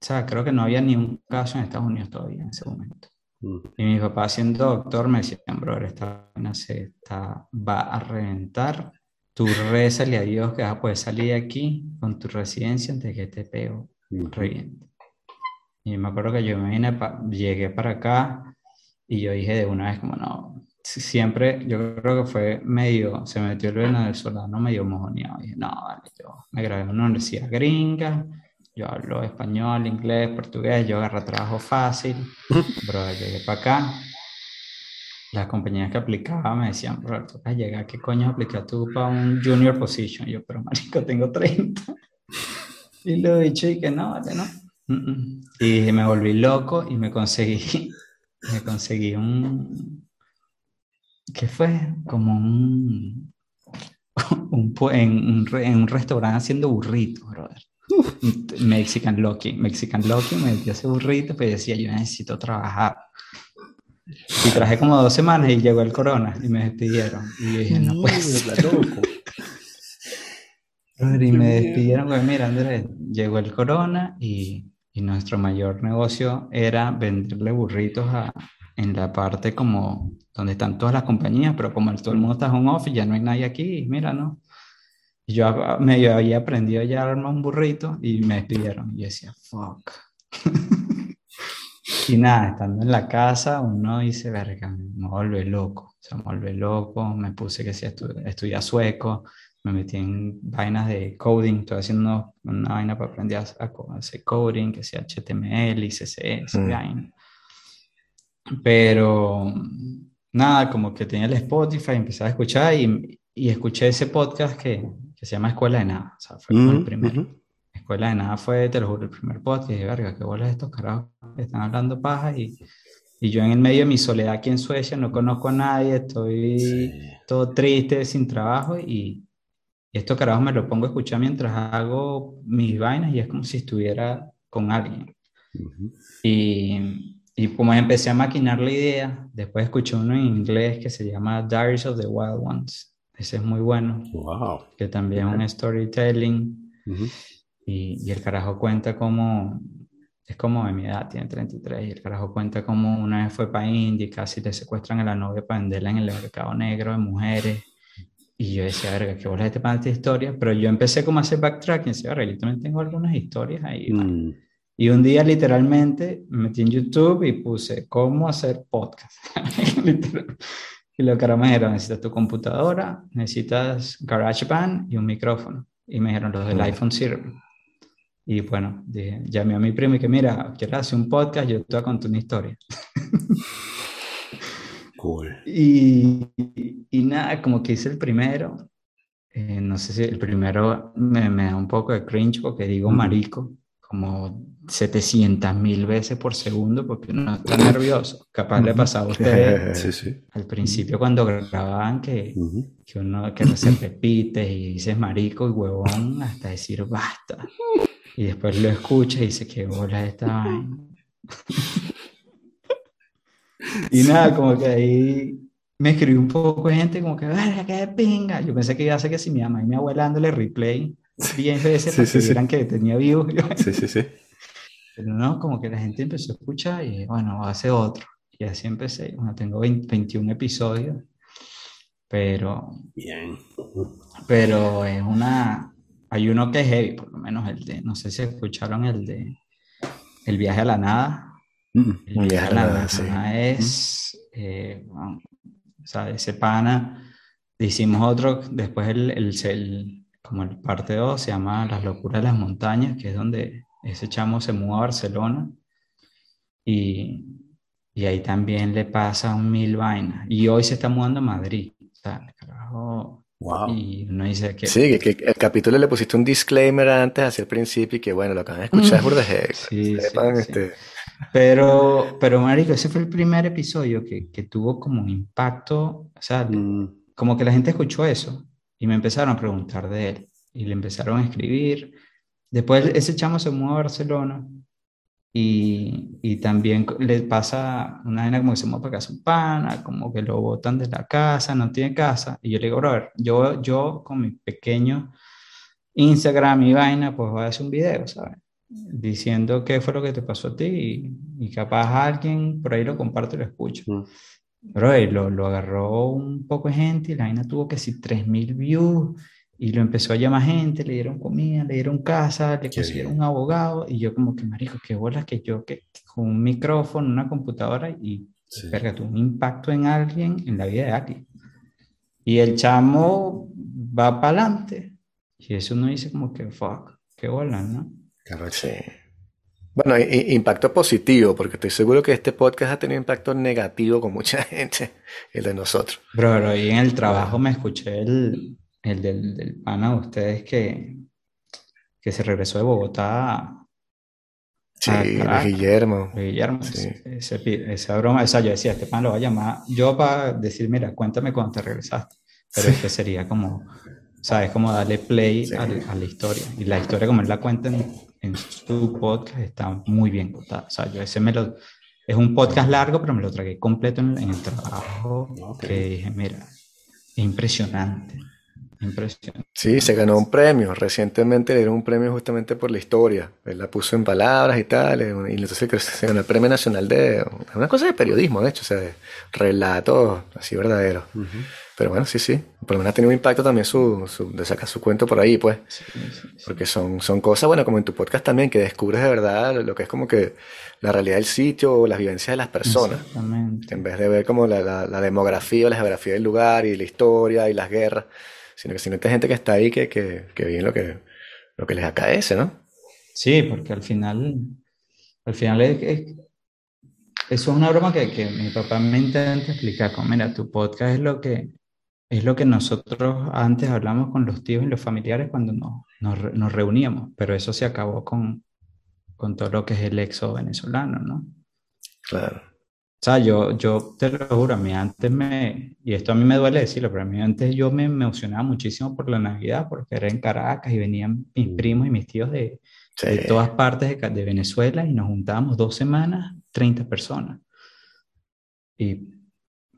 sea, creo que no había ni un caso en Estados Unidos todavía en ese momento.
Mm,
Y mi papá, siendo doctor, me decía, bro, esta vaina se está, va a reventar. Tú rézale a Dios que vas a poder salir de aquí con tu residencia antes de que te pego
mm,
reviente. Y me acuerdo que yo me vine pa- llegué para acá y yo dije de una vez como no, si- siempre yo creo que fue medio, se metió el venezolano medio mojoneado. Y dije, no, vale, yo me gradué en una universidad gringa, yo hablo español, inglés, portugués, yo agarro trabajo fácil, bro, llegué para acá. Las compañías que aplicaba me decían, bro, a llegar, ¿qué coño aplicas tú para un junior position? Yo, pero marico, tengo 30. Y lo he dicho y que no, vale, no. Mm, mm. Y me volví loco y me conseguí, me conseguí un, ¿qué fue? Como un, un en, en un restaurante haciendo burritos, brother. Mexican Lucky, Mexican Lucky me metí a ese burrito, pero decía, yo necesito trabajar. Y traje como dos semanas y llegó el corona y me despidieron. Y yo dije, no puede ser.
loco.
Brother, Y me despidieron, pues mira, Andrés, llegó el corona y, y nuestro mayor negocio era venderle burritos a, en la parte como donde están todas las compañías, pero como todo el mundo está en home office, ya no hay nadie aquí, mira, ¿no? Y yo medio había aprendido ya a armar un burrito y me despidieron. Y yo decía, fuck. Y nada, estando en la casa, uno dice, verga, me vuelve loco. O sea, me vuelve loco, me puse que sí, estu estudiar sueco, me metí en vainas de coding, estoy haciendo una vaina para aprender a, hacer coding, que sea HTML y CSS,
Mm.
vaina. Pero nada, como que tenía el Spotify, empecé a escuchar y, y escuché ese podcast que, que se llama Escuela de Nada, o sea, fue como el
Mm,
primero.
ujú.
Escuela de Nada fue, te lo juro, el primer podcast y dije, verga, qué bolas estos carajos que están hablando paja y, y yo en el medio de mi soledad aquí en Suecia no conozco a nadie, estoy
Sí.
todo triste, sin trabajo y, y estos carajos me lo pongo a escuchar mientras hago mis vainas y es como si estuviera con alguien.
Ujú.
Y, y como empecé a maquinar la idea, después escuché uno en inglés que se llama Diaries of the Wild Ones. Ese es muy bueno,
Wow.
que también es un storytelling.
Ujú.
Y, y el carajo cuenta cómo, es como de mi edad, tiene 33, y el carajo cuenta cómo una vez fue para India y casi le secuestran a la novia para venderla en el mercado negro de mujeres. Y yo decía, verga, qué bola este para esta historia. Pero yo empecé como a hacer backtracking, decía, verga, yo también tengo algunas historias ahí. ¿vale?".
Mm.
Y un día literalmente me metí en YouTube y puse cómo hacer podcast. Y los caras me dijeron, necesitas tu computadora, necesitas GarageBand y un micrófono. Y me dijeron, los del
Mm.
iPhone sirven. Y bueno, dije, llamé a mi primo y que mira, quiero hacer un podcast, yo te voy a contar una historia.
Cool.
Y, y nada, como que hice el primero. eh, no sé si el primero me, me da un poco de cringe porque digo marico como 700 mil veces por segundo porque uno está nervioso. Capaz le pasaba a ustedes
Sí, sí.
al principio cuando grababan que,
Ujú.
que uno que se repite y dices marico y huevón hasta decir basta. Y después lo escucha y dice que bola esta vaina. Y nada, como que ahí me escribió un poco de gente como que, verga, qué pinga. Yo pensé que iba a ser que si mi mamá y mi abuela dándole replay 10 veces
Sí,
para
sí,
que
sí.
que tenía views.
Sí, sí, sí.
Pero no, como que la gente empezó a escuchar y bueno, va a hacer otro. Y así empecé. Bueno, tengo 20 21 episodios, pero,
Bien.
pero es una... Hay uno que es heavy, por lo menos el de, no sé si escucharon el de El viaje a la nada. El
Un viaje a la nada,
nada
sí.
es, eh, bueno, o sea, ese pana hicimos otro, después el, el, el- como el parte 2 se llama Las locuras de las montañas, que es donde ese chamo se muda a Barcelona y, y ahí también le pasa un mil vainas. Y hoy se está mudando a Madrid. O sea, carajo,
Wow.
y uno dice que...
Sí, que, que el capítulo le pusiste un disclaimer antes, hacia el principio, y que bueno, lo que van a escuchar es burda de
Sí, sí,
sepan,
sí.
este,
Pero, pero marico, ese fue el primer episodio que, que tuvo como un impacto, o sea,
Mm,
como que la gente escuchó eso y me empezaron a preguntar de él y le empezaron a escribir. Después ese chamo se mudó a Barcelona y, y también le pasa una vaina como que se muda para casa un pana, como que lo botan de la casa, no tiene casa. Y yo le digo, brother, yo, yo con mi pequeño Instagram y vaina, pues voy a hacer un video, ¿sabes? Diciendo qué fue lo que te pasó a ti y, y capaz alguien por ahí lo comparte y lo escucha.
mm.
Bro, y lo, lo agarró un poco de gente y la vaina tuvo que si 3.000 views y lo empezó a llamar gente, le dieron comida, le dieron casa, le
Qué
consiguieron
bien.
un abogado y yo como que, marico, qué bolas que yo que con un micrófono, una computadora y,
Sí.
verga, tuvo un impacto en alguien, en la vida de alguien. Y el chamo va para adelante y eso uno dice como que, fuck, qué bolas, ¿no?
Sí. Bueno, impacto positivo, porque estoy seguro que este podcast ha tenido impacto negativo con mucha gente, el de nosotros.
Bro, bro, y en el trabajo me escuché el, el del, del pana de ustedes que, que se regresó de Bogotá
Sí,
Caracas,
Guillermo.
Guillermo.
Sí.
ese- esa broma, o sea, yo decía, este pana lo va a llamar yo para decir, mira, cuéntame cuando te regresaste. Pero
Sí.
es que sería como, ¿sabes? Como darle play
Sí.
a, a la historia. Y la historia, como él la cuenta en, en su podcast, está muy bien contada. O sea, yo ese me lo. Es un podcast largo, pero me lo tragué completo en, en el trabajo.
Ok.
Que dije, mira, es impresionante. Impresionante.
Sí, se ganó un premio. Recientemente le dieron un premio justamente por la historia. Él la puso en palabras y tal. Y entonces creo que se ganó el Premio Nacional de... Una cosa de periodismo, de hecho, o sea, de relatos así verdaderos.
Ujú.
Pero bueno, sí, sí. Por lo menos ha tenido un impacto también su, su- de sacar su cuento por ahí, pues.
Sí, sí, sí.
Porque son, son cosas, bueno, como en tu podcast también, que descubres de verdad lo que es como que la realidad del sitio o las vivencias de las personas.
Exactamente.
En vez de ver como la, la, la demografía o la geografía del lugar y la historia y las guerras, sino que simplemente gente que está ahí que, que, que vive lo que, lo que les acaece, ¿no?
Sí, porque al final, al final es, es- eso es una broma que, que mi papá me intenta explicar, como, mira, tu podcast es lo que, es lo que nosotros antes hablamos con los tíos y los familiares cuando nos, nos, nos reuníamos, pero eso se acabó con, con todo lo que es el éxodo venezolano, ¿no?
Claro.
O sea, yo, yo te lo juro, a mí antes me, y esto a mí me duele decirlo, pero a mí antes yo me emocionaba muchísimo por la Navidad, porque era en Caracas y venían mis
Mm.
primos y mis tíos de,
Sí.
de todas partes de, de Venezuela y nos juntábamos dos semanas, 30 personas. Y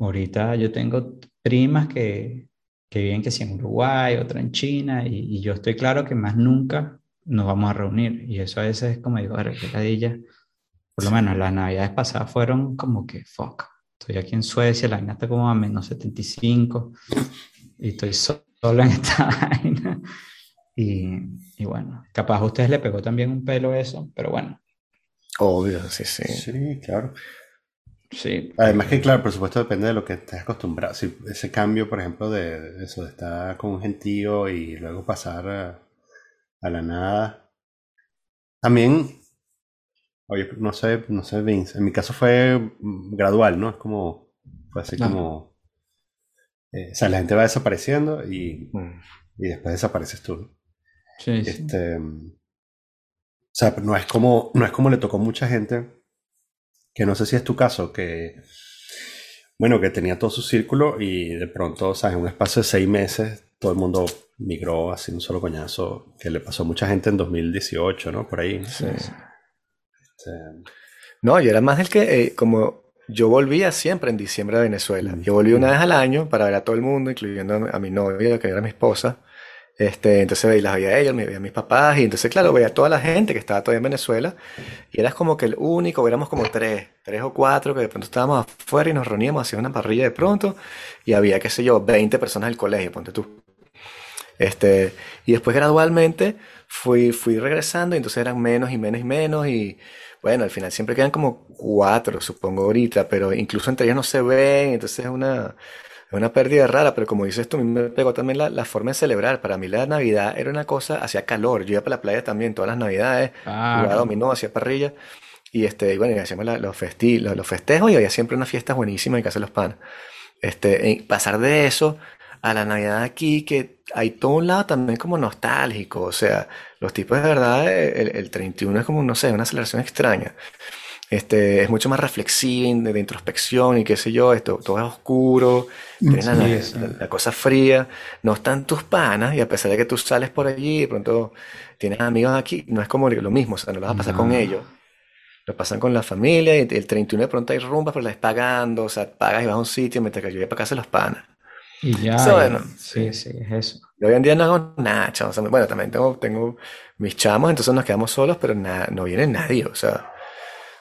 ahorita yo tengo primas que, que viven que sí en Uruguay, otra en China, y, y yo estoy claro que más nunca nos vamos a reunir. Y eso a veces es como digo, "Verga, qué ladilla". Por lo menos las navidades pasadas fueron como que, fuck, estoy aquí en Suecia, la vaina está como a menos 75 y estoy so- solo en esta vaina. Y, y bueno, capaz a ustedes le pegó también un pelo eso, pero bueno,
Obvio, sí, sí.
Sí, claro.
Sí.
Además que, claro, por supuesto depende de lo que estés acostumbrado. Si ese cambio, por ejemplo, de, eso, de estar con un gentío y luego pasar a, a la nada. También, oye, no sé, no sé, Vince, en mi caso fue gradual, ¿no? Es como, fue así como, eh, o sea, la gente va desapareciendo y,
Mm.
y después desapareces tú.
Sí, sí.
Este, o sea, no es como, no es como le tocó a mucha gente, que no sé si es tu caso, que, bueno, que tenía todo su círculo y de pronto, o sea, en un espacio de seis meses, todo el mundo migró así un solo coñazo, que le pasó a mucha gente en 2018, ¿no? Por ahí.
Sí.
Este,
No, yo era más del que, eh, como yo volvía siempre en diciembre a Venezuela. Yo volví una vez al año para ver a todo el mundo, incluyendo a mi, a mi novia, que era mi esposa. Este, entonces veía, las veía a ellos, me veía a mis papás, y entonces, claro, veía a toda la gente que estaba todavía en Venezuela, y eras como que el único, éramos como tres, tres o cuatro, que de pronto estábamos afuera y nos reuníamos, hacíamos una parrilla de pronto, y había, qué sé yo, 20 personas del colegio, ponte tú. Este, y después gradualmente fui, fui regresando y entonces eran menos y menos y menos y bueno, al final siempre quedan como cuatro, supongo ahorita, pero incluso entre ellos no se ven, entonces es una, es una pérdida rara, pero como dices tú, me pegó también la, la forma de celebrar. Para mí la Navidad era una cosa, hacía calor. Yo iba para la playa también todas las Navidades, jugaba
Claro.
dominó, hacía parrilla. Y este, y bueno, y hacíamos la- los, festi los, los festejos y había siempre unas fiestas buenísimas en casa de los panas. Este, y pasar de eso a la Navidad aquí, que hay todo un lado también como nostálgico. O sea, los tipos de verdad, el, el 31 es como, no sé, una celebración extraña. Este, es mucho más reflexivo, de, de introspección y qué sé yo, esto, todo es oscuro, tienes la, la- la cosa fría, no están tus panas y a pesar de que tú sales por allí, de pronto tienes amigos aquí, no es como lo mismo, o sea, no lo vas a pasar con
No.
ellos, lo pasan con la familia y el 31 de pronto hay rumbas, pero la estás pagando, o sea, pagas y vas a un sitio mientras que yo voy para casa los panas.
Y ya,
Eso,
y-
bueno,
sí, sí, es eso.
Yo hoy en día no hago nada, sea, bueno, también tengo, tengo mis chamos, entonces nos quedamos solos, pero nada, no viene nadie, o sea,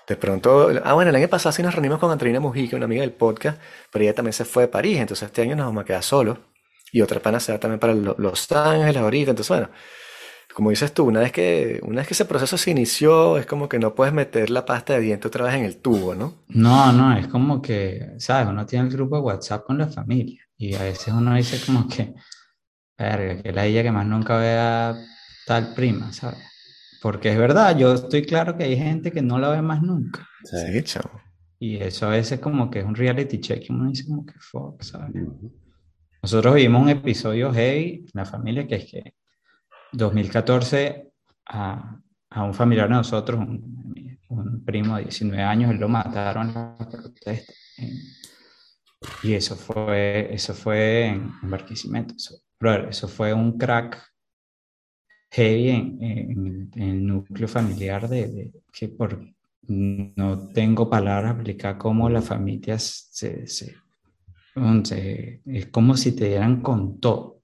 de pronto, ah, bueno, el año pasado sí nos reunimos con Antonina Mujica, una amiga del podcast, pero ella también se fue de París, entonces este año nos vamos a quedar solos, y otra pana se va también para Lo- Los Ángeles ahorita, entonces bueno, como dices tú, una vez que, una vez que ese proceso se inició, es como que no puedes meter la pasta de diente otra vez en el tubo, ¿no?
No, no, es como que, ¿sabes? Uno tiene el grupo de WhatsApp con la familia y a veces uno dice como que, verga, que la ella que más nunca vea tal prima, ¿sabes? Porque es verdad, yo estoy claro que hay gente que no la ve más nunca
Sí, chamo.
y eso a veces como que es un reality check y uno dice como que fuck, ¿sabes? Nosotros vimos un episodio heavy en la familia que es que 2014 a, a un familiar de nosotros, un, un primo de 19 años, él lo mataron en la protesta. En- y eso fue, eso fue en, en Barquisimeto. Eso, brother, eso fue un crack heavy en, en- en el núcleo familiar de, de- que por no tengo palabras para explicar cómo las familias se, se, se- es como si te dieran con todo.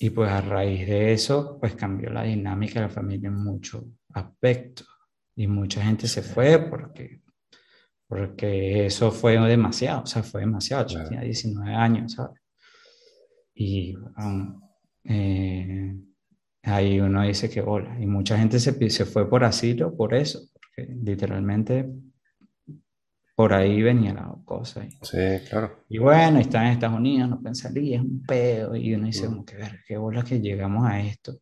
Y pues a raíz de eso, pues cambió la dinámica de la familia en muchos aspectos. Y mucha gente se fue porque, porque eso fue demasiado, o sea, fue demasiado. Yo
Claro.
tenía 19 años, ¿sabes? Y um, eh, ahí uno dice que bola. Y mucha gente se, se fue por asilo por eso, porque literalmente por ahí venía la cosa. Y,
Sí, claro.
y bueno, está en Estados Unidos, no salir, es un pedo. Y uno dice,
Mm.
como que ver, qué bola que llegamos a esto.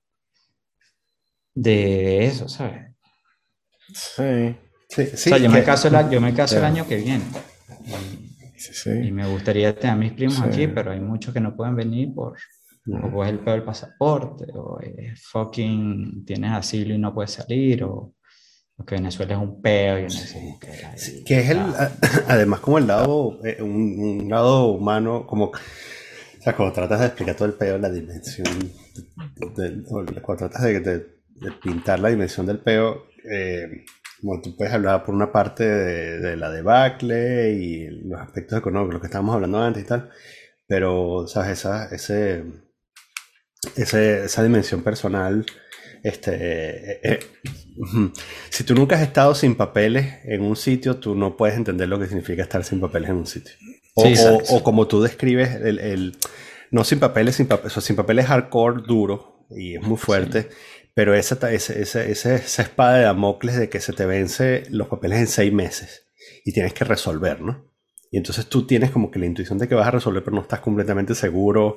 De eso, ¿sabes?
Sí,
Sí,
O
sí,
sea, yo me caso, el, yo me caso el año que viene. Y,
sí,
y me gustaría tener a mis primos aquí, pero hay muchos que no pueden venir por, o pues el del pasaporte, o es fucking tienes asilo y no puedes salir, o, o que Venezuela es un pedo y como que, ay,
Sí, que es el,
ah,
además como el lado, eh, un, un lado humano, como, o sea, cuando tratas de explicar todo el peo, la dimensión, del- o cuando tratas de, de- de pintar la dimensión del peo, eh, bueno, tú puedes hablar por una parte de, de la debacle y los aspectos económicos, lo que estábamos hablando antes y tal, pero, sabes, esa, ese, ese- esa dimensión personal, este, eh, eh, si tú nunca has estado sin papeles en un sitio, tú no puedes entender lo que significa estar sin papeles en un sitio. O,
Sí,
o-
exacto.
o como tú describes, el, el- no sin papeles, sin papeles, o sea, sin papeles hardcore, duro, y es muy fuerte, pero esa, esa, esa, esa espada de Damocles de que se te vence los papeles en seis meses y tienes que resolver, ¿no? Y entonces tú tienes como que la intuición de que vas a resolver, pero no estás completamente seguro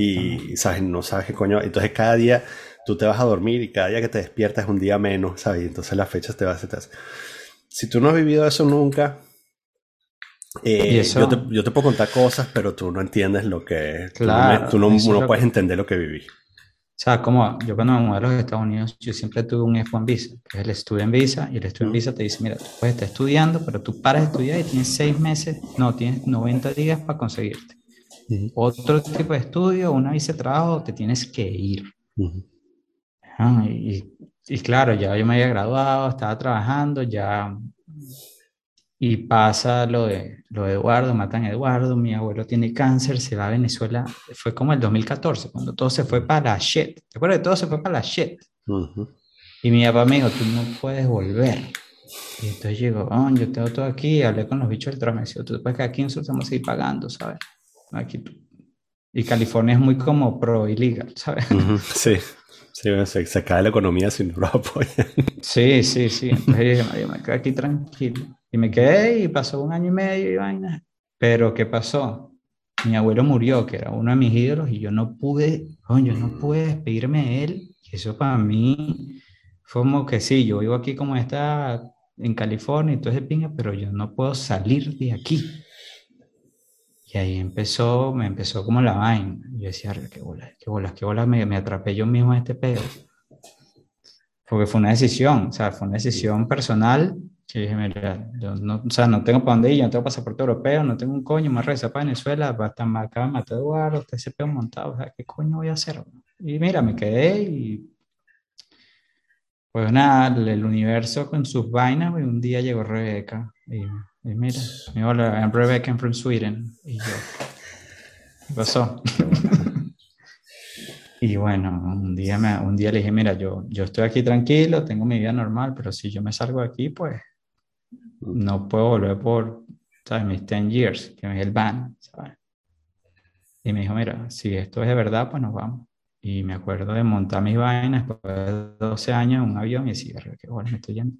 y sabes, no sabes qué coño. Entonces cada día tú te vas a dormir y cada día que te despiertas es un día menos, ¿sabes? Y entonces las fechas te vas a... Si tú no has vivido eso nunca, eh,
eso-
yo, te, yo te puedo contar cosas, pero tú no entiendes lo que... tú no me-
Claro,
tú no, no puedes
que-
entender lo que viví.
O sea, como yo cuando me mudé a los Estados Unidos, yo siempre tuve un F1 visa, que es el Student Visa, y el Student
Mm.
Visa te dice, mira, tú puedes estar estudiando, pero tú paras de estudiar y tienes seis meses, no, tienes 90 días para conseguirte. Otro tipo de estudio, una visa de trabajo, te tienes que ir. Ah, y, y claro, ya yo me había graduado, estaba trabajando, ya. Y pasa lo de, lo de Eduardo, matan a Eduardo, mi abuelo tiene cáncer, se va a Venezuela. Fue como el 2014, cuando todo se fue para la shit. ¿Te acuerdas? Todo se fue para la shit.
Ujú.
Y mi papá me dijo, tú no puedes volver. Y entonces llegó, oh, yo tengo todo aquí, hablé con los bichos del decía, tú puedes quedar aquí, nosotros vamos a seguir pagando, ¿sabes? Aquí tú. Y California es muy como pro illegal, ¿sabes?
Ujú. Sí, sí bueno, se, se cae la economía si no lo apoyan.
Sí, sí, sí. Entonces yo dije, "Mario, me quedo aquí tranquilo. Y me quedé y pasó un año y medio y vaina. Pero ¿qué pasó? mi abuelo murió, que era uno de mis ídolos, y yo no pude, yo no pude despedirme de él. Y eso para mí fue como que sí, yo vivo aquí como está en California y todo ese pinga, pero yo no puedo salir de aquí. Y ahí empezó, me empezó como la vaina. Yo decía, qué bolas, qué bolas, qué bolas, me, me atrapé yo mismo a este pedo. Porque fue una decisión, o sea, fue una decisión personal que dije, mira, yo no, o sea, no tengo para dónde ir, yo no tengo pasaporte europeo, no tengo un coño, me reza para Venezuela, va a marcado, matar Eduardo, está ese pedo montado, o sea, ¿qué coño voy a hacer? Y mira, me quedé y pues nada, el universo con sus vainas, y un día llegó Rebeca y, y mira, me hola, I'm Rebecca, I'm from Sweden. Y yo, ¿qué pasó? y bueno, un día, me, un día le dije, mira, yo, yo estoy aquí tranquilo, tengo mi vida normal, pero si yo me salgo de aquí, pues no puedo volver por, ¿sabes? Mis 10 years, que es el ban, ¿sabes? Y me dijo, mira, si esto es de verdad, pues nos vamos. Y me acuerdo de montar mis vainas después de 12 años en un avión y decía, qué bueno, me estoy yendo.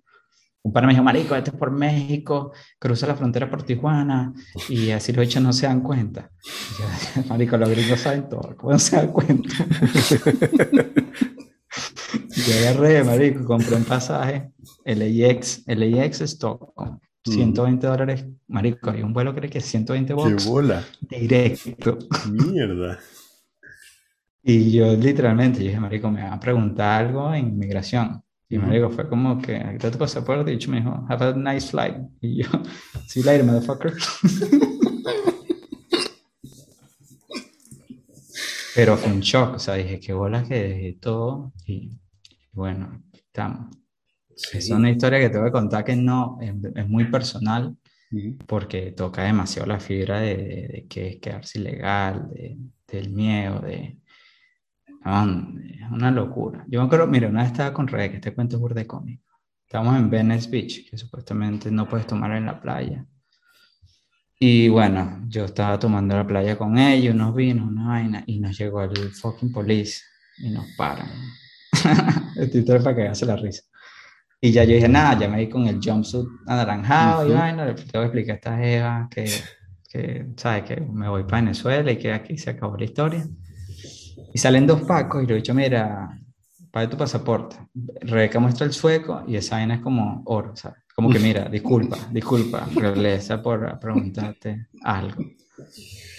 Un par me dijo, marico, este es por México, cruza la frontera por Tijuana, y así los hechos no se dan cuenta. Yo, marico, los gringos saben todo, ¿cómo no se dan cuenta? y agarré, marico, compré un pasaje, LAX, LAX Stockholm, 120 dólares, marico, hay un vuelo creo que es 120 bucks.
¡Qué bola!
Directo.
¡Mierda!
Y yo literalmente dije, marico, me van a preguntar algo en inmigración. Y marico, fue como que, aquí está tu pasaporte, y me dijo, have a nice flight. Y yo, see you later, motherfucker. Pero fue un shock, o sea, dije, qué bola que dejé todo. Y bueno, estamos.
Sí.
Es una historia que te voy a contar que no, es, es muy personal, porque toca demasiado la fibra de, de, de que es quedarse ilegal, de, del miedo, de... Man, es una locura. Yo me acuerdo, mira, una vez estaba con Rebeca, este cuento es burda de cómico. Estábamos en Venice Beach, que supuestamente no puedes tomar en la playa. Y bueno, yo estaba tomando la playa con ellos, unos vinos, una vaina, y nos llegó el fucking police y nos paran. Estoy todo para que hace la risa. Y ya yo dije, nada, ya me di con el jumpsuit anaranjado y
Ujú.
vaina, le tengo que explicar a esta Eva que, que, ¿sabes? Que me voy para Venezuela y que aquí se acabó la historia. Y salen dos pacos y le he dicho, mira, pague tu pasaporte. Rebeca muestra el sueco y esa vaina es como oro, ¿sabes? Como que, mira, disculpa, disculpa, realeza por preguntarte algo.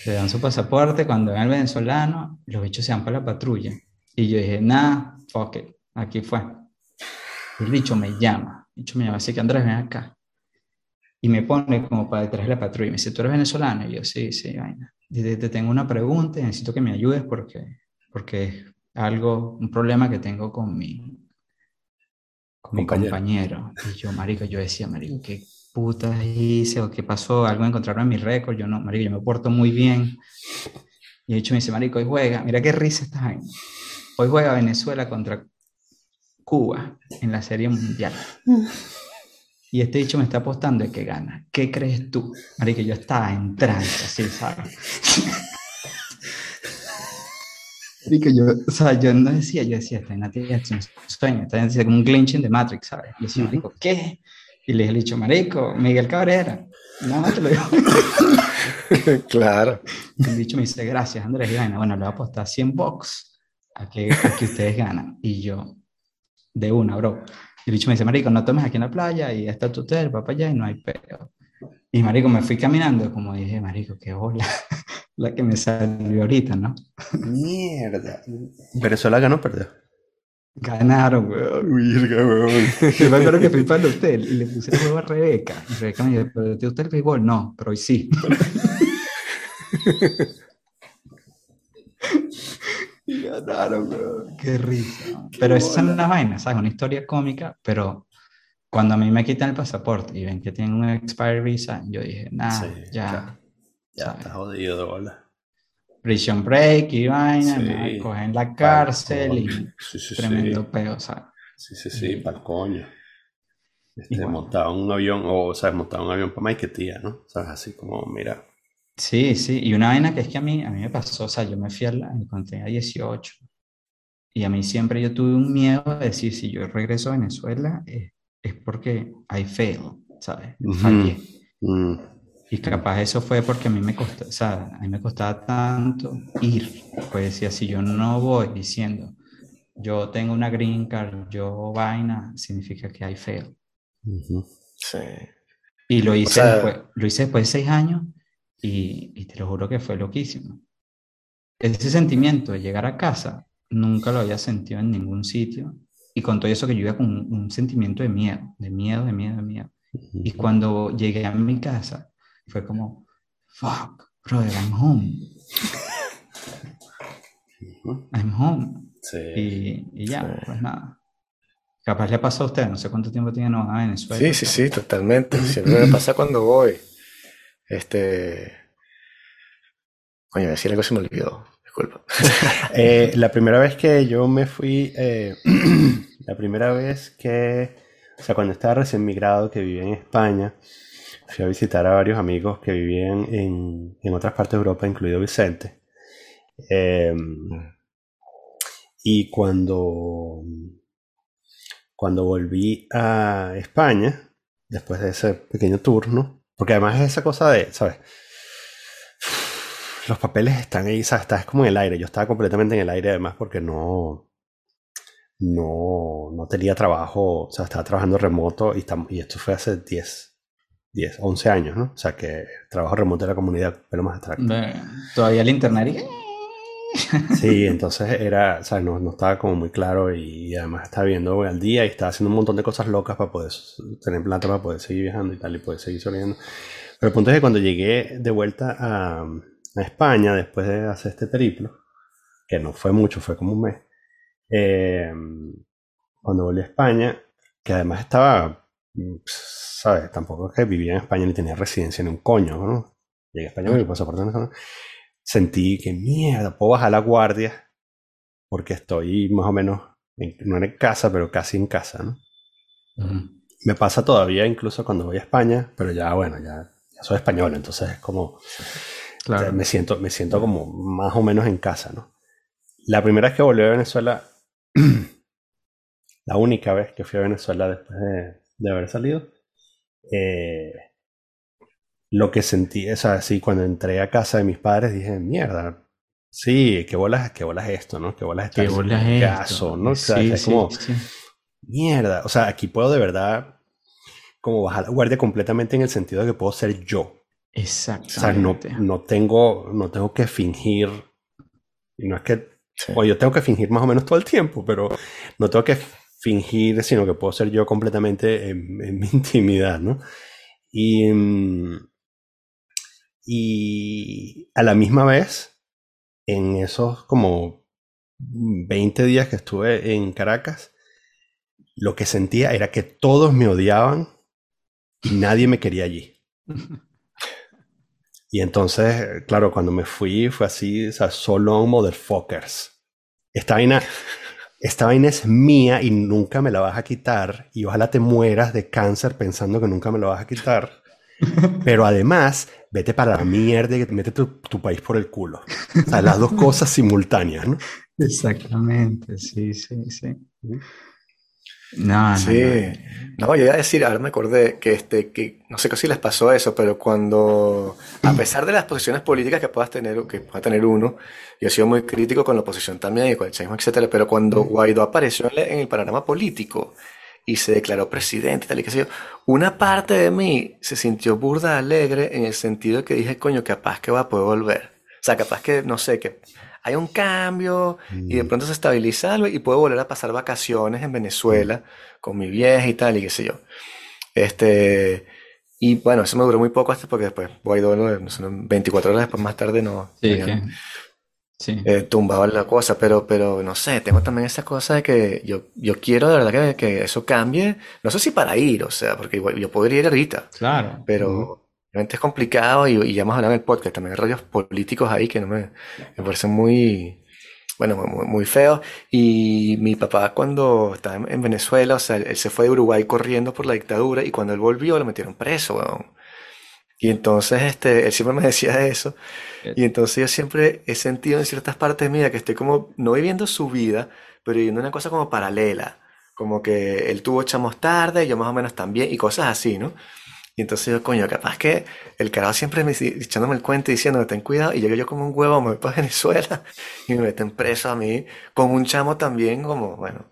Le dan su pasaporte, cuando ven al venezolano, los bichos se van para la patrulla. Y yo dije, nada, fuck it, aquí fue. Y el bicho me llama, el bicho me llama, así que Andrés, ven acá. Y me pone como para detrás de la patrulla y me dice, ¿tú eres venezolano? Y yo, sí, sí, vaina. Te tengo una pregunta y necesito que me ayudes porque, porque es algo, un problema que tengo con mi, con mi
Compañero.
compañero. Y yo, marico, yo decía, marico, ¿qué puta hice o qué pasó? Algo encontraron en mi récord. Yo no, marico, yo me porto muy bien. Y de hecho me dice, marico, hoy juega, mira qué risa esta vaina. Hoy juega Venezuela contra Cuba en la Serie Mundial. Y este dicho me está apostando de que gana. ¿Qué crees tú? Marico, yo estaba en trance, así, ¿sabes? Marico, yo, o sea, yo no decía, yo decía, esta vaina tiene un sueño, vaina tiene como un glitch de Matrix, ¿sabes? Y yo decía, marico, ¿qué? Y le dije, el dicho, marico, Miguel Cabrera. No, te lo digo.
claro.
El dicho me dice, gracias, Andrés. Y bueno, le voy a apostar 100 bucks a que, a que ustedes ganan. Y yo, de una, bro. Y el dicho me dice, marico, no tomes aquí en la playa y está tu hotel, va para allá y no hay peo. Y marico, me fui caminando, como dije, marico, qué bola, la que me salió ahorita, ¿no?
Mierda. ¿Venezuela ganó o perdió?
Ganaron, weón.
Virga, weón.
Yo me acuerdo que fui para el hotel y le puse el juego a Rebeca. Y Rebeca me dijo, ¿pero te gusta el béisbol? No, pero hoy sí. y ganaron, weón. Qué risa. Pero esas son las vainas, ¿sabes? Una historia cómica, pero cuando a mí me quitan el pasaporte y ven que tienen un expired visa, yo dije, nada,
Sí,
ya.
Ya está jodido de bola.
Prison break y vaina,
Sí.
cogen en la cárcel y
Sí, sí,
tremendo peo, ¿sabes?
Sí, sí, sí, para coño. Este, montaba un avión, o, ¿sabes? Montaba un avión para Maiquetía, ¿no? ¿Sabes? Así como, mira.
Sí, sí, y una vaina que es que a mí, a mí me pasó, o sea, yo me fui a la, cuando tenía 18 y a mí siempre yo tuve un miedo de decir, si yo regreso a Venezuela es, es porque I fail, ¿sabes? Fallé.
mm,
Y capaz eso fue porque a mí me costaba, o sea, a mí me costaba tanto ir. Pues decía, si yo no voy diciendo, yo tengo una green card, yo vaina, significa que hay fail.
Sí.
Y lo hice,
sea-
después, lo hice después de seis años y, y te lo juro que fue loquísimo. Ese sentimiento de llegar a casa nunca lo había sentido en ningún sitio y con todo eso que yo iba con un, un sentimiento de miedo, de miedo, de miedo, de miedo. Y cuando llegué a mi casa fue como, fuck, brother, I'm home. I'm home.
Sí.
Y, y ya,
Sí.
pues nada. Capaz le pasó a usted, no sé cuánto tiempo tiene no a Venezuela.
Sí, sí, sí, totalmente. Siempre me pasa cuando voy. Este. Coño, decir algo se me olvidó. Disculpa.
Eh, la primera vez que yo me fui, eh, la primera vez que, o sea, cuando estaba recién migrado, que vivía en España, fui a visitar a varios amigos que vivían en, en otras partes de Europa, incluido Vicente. Eh, y cuando, cuando volví a España, después de ese pequeño turno, porque además es esa cosa de, ¿sabes? Los papeles están ahí, ¿sabes? Estás como en el aire. Yo estaba completamente en el aire además porque no, no, no tenía trabajo, o sea, estaba trabajando remoto y, y esto fue hace 10, 10, 11 años, ¿no? O sea, que trabajo remoto de la comunidad, pero más abstracto.
Ve, Todavía el internet.
Sí, entonces era, ¿sabes? No, no estaba como muy claro y además estaba viendo al día y estaba haciendo un montón de cosas locas para poder tener plata para poder seguir viajando y tal y poder seguir sobreviviendo. Pero el punto es que cuando llegué de vuelta a, a España después de hacer este periplo, que no fue mucho, fue como un mes, eh, cuando volví a España, que además estaba, ¿sabes? Tampoco es que vivía en España ni tenía residencia en un coño, ¿no? Llegué a España con mi pasaporte venezolano. Sentí que mierda, puedo bajar la guardia porque estoy más o menos, en- no en casa, pero casi en casa, ¿no?
Ujú.
Me pasa todavía incluso cuando voy a España, pero ya, bueno, ya, ya soy español, entonces es como,
Claro.
me siento, me siento como más o menos en casa, ¿no? La primera vez que volví a Venezuela, la única vez que fui a Venezuela después de, de haber salido, eh, lo que sentí, o sea, sí, cuando entré a casa de mis padres dije, mierda, sí, qué bolas, qué bolas esto, ¿no? Qué bolas
¿Qué bolas es esto?
caso, ¿no? O sea,
Sí,
es
sí,
como,
sí.
mierda, o sea, aquí puedo de verdad como bajar la guardia completamente en el sentido de que puedo ser yo. O sea, no, no tengo, no tengo que fingir, y no es que, o yo tengo que fingir más o menos todo el tiempo, pero no tengo que fingir, sino que puedo ser yo completamente en, en mi intimidad, ¿no? Y, mm, y a la misma vez, en esos como 20 días que estuve en Caracas, lo que sentía era que todos me odiaban y nadie me quería allí. Y entonces, claro, cuando me fui fue así, o sea, solo motherfuckers. Esta vaina, esta vaina es mía y nunca me la vas a quitar. Y ojalá te mueras de cáncer pensando que nunca me la vas a quitar. Pero además, vete para la mierda y mete tu, tu país por el culo. O sea, las dos cosas simultáneas, ¿no?
Exactamente, sí, sí, sí. No, no,
Sí,
no.
no, yo iba a decir, ahora me acordé que este, que no sé si les pasó eso, pero cuando, a pesar de las posiciones políticas que puedas tener, que pueda tener uno, yo he sido muy crítico con la oposición también y con el chavismo, etcétera, pero cuando Guaidó apareció en el panorama político y se declaró presidente tal y qué sé yo, una parte de mí se sintió burda alegre en el sentido de que dije, coño, capaz que va a poder volver. O sea, capaz que, no sé, que hay un cambio y de pronto se estabiliza algo y puedo volver a pasar vacaciones en Venezuela con mi vieja y tal y qué sé yo. Este, y bueno, eso me duró muy poco hasta porque después Guaidó, no, no sé, 24 horas después más tarde no,
Sí, que- sí.
eh, tumbaba la cosa, pero, pero no sé, tengo también esa cosa de que yo, yo quiero de verdad que, que eso cambie, no sé si para ir, o sea, porque igual yo podría ir ahorita,
Claro.
pero realmente es complicado y, y ya hemos hablado en el podcast, también hay rollos políticos ahí que no me, me parecen muy, bueno, muy, muy feos. Y mi papá cuando estaba en, en Venezuela, o sea, él se fue de Uruguay corriendo por la dictadura y cuando él volvió lo metieron preso, weón. Y entonces, este, él siempre me decía eso. Y entonces yo siempre he sentido en ciertas partes mías que estoy como, no viviendo su vida, pero viviendo una cosa como paralela. Como que él tuvo chamos tarde, yo más o menos también, y cosas así, ¿no? Y entonces yo, coño, capaz que el carajo siempre me echándome el cuento y diciendo, ten cuidado, y llego yo como un huevo, me voy para Venezuela y me meten preso a mí, con un chamo también, como, bueno.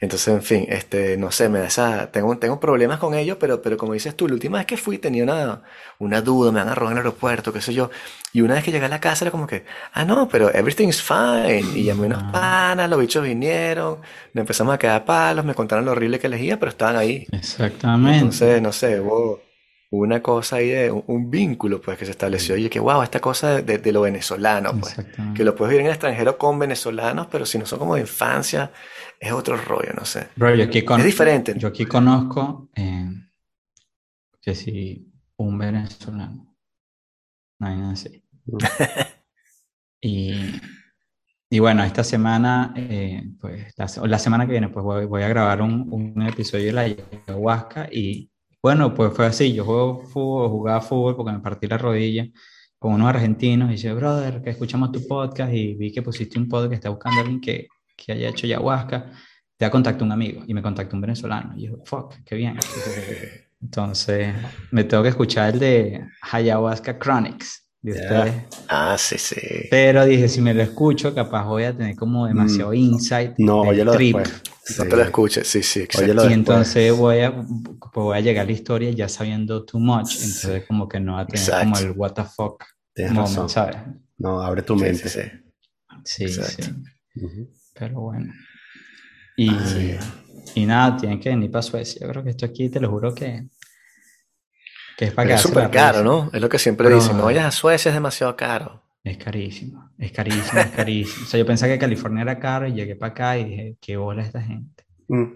Entonces, en fin, este, no sé, me da esa, tengo, tengo problemas con ellos, pero, pero como dices tú, la última vez que fui tenía una, una duda, me van a robar en el aeropuerto, qué sé yo. Y una vez que llegué a la casa era como que, ah, no, pero everything's fine. Y llamé unos panas, los bichos vinieron, nos empezamos a quedar palos, me contaron lo horrible que iba, pero estaban ahí.
Exactamente.
Entonces, no sé, hubo una cosa ahí de un, un vínculo pues que se estableció. Y que, wow, esta cosa de, de- de lo venezolano, pues. Que lo puedes vivir en el extranjero con venezolanos, pero si no son como de infancia, es otro rollo, no sé.
Bro, yo aquí, con-
Es diferente.
yo aquí conozco eh, que si un venezolano, no hay nada así. Y, y bueno, esta semana, eh, pues la, se- la semana que viene, pues voy, voy a grabar un, un episodio de la ayahuasca y bueno, pues fue así, yo juego fútbol, jugaba fútbol porque me partí la rodilla con unos argentinos y dice, brother, que escuchamos tu podcast y vi que pusiste un podcast que está buscando a alguien que, que haya hecho ayahuasca, te ha contactado un amigo y me contactó un venezolano y yo, fuck, qué bien. Entonces, me tengo que escuchar el de Ayahuasca Chronics de ustedes.
Ah, sí, sí.
Pero dije, si me lo escucho, capaz voy a tener como demasiado insight
Mm. No,
del
óyelo
trip.
después.
No
Sí.
te lo escuches, sí, sí, exacto.
Y
después.
entonces voy a, pues voy a llegar a la historia ya sabiendo too much, entonces como que no va a tener
Exacto.
como el what the fuck
Tienes
moment,
razón.
¿sabes?
No, abre tu
Sí,
mente.
sí, sí.
Sí, pero bueno. Y,
Sí.
y nada, tienen que venir para Suecia. Yo creo que esto aquí, te lo juro que, que es para
es súper caro. ¿no? Es lo que siempre dicen. No vayas a Suecia, es demasiado caro.
Es carísimo, es carísimo, es carísimo. O sea, yo pensaba que California era caro y llegué para acá y dije, qué bola esta gente.
Mm.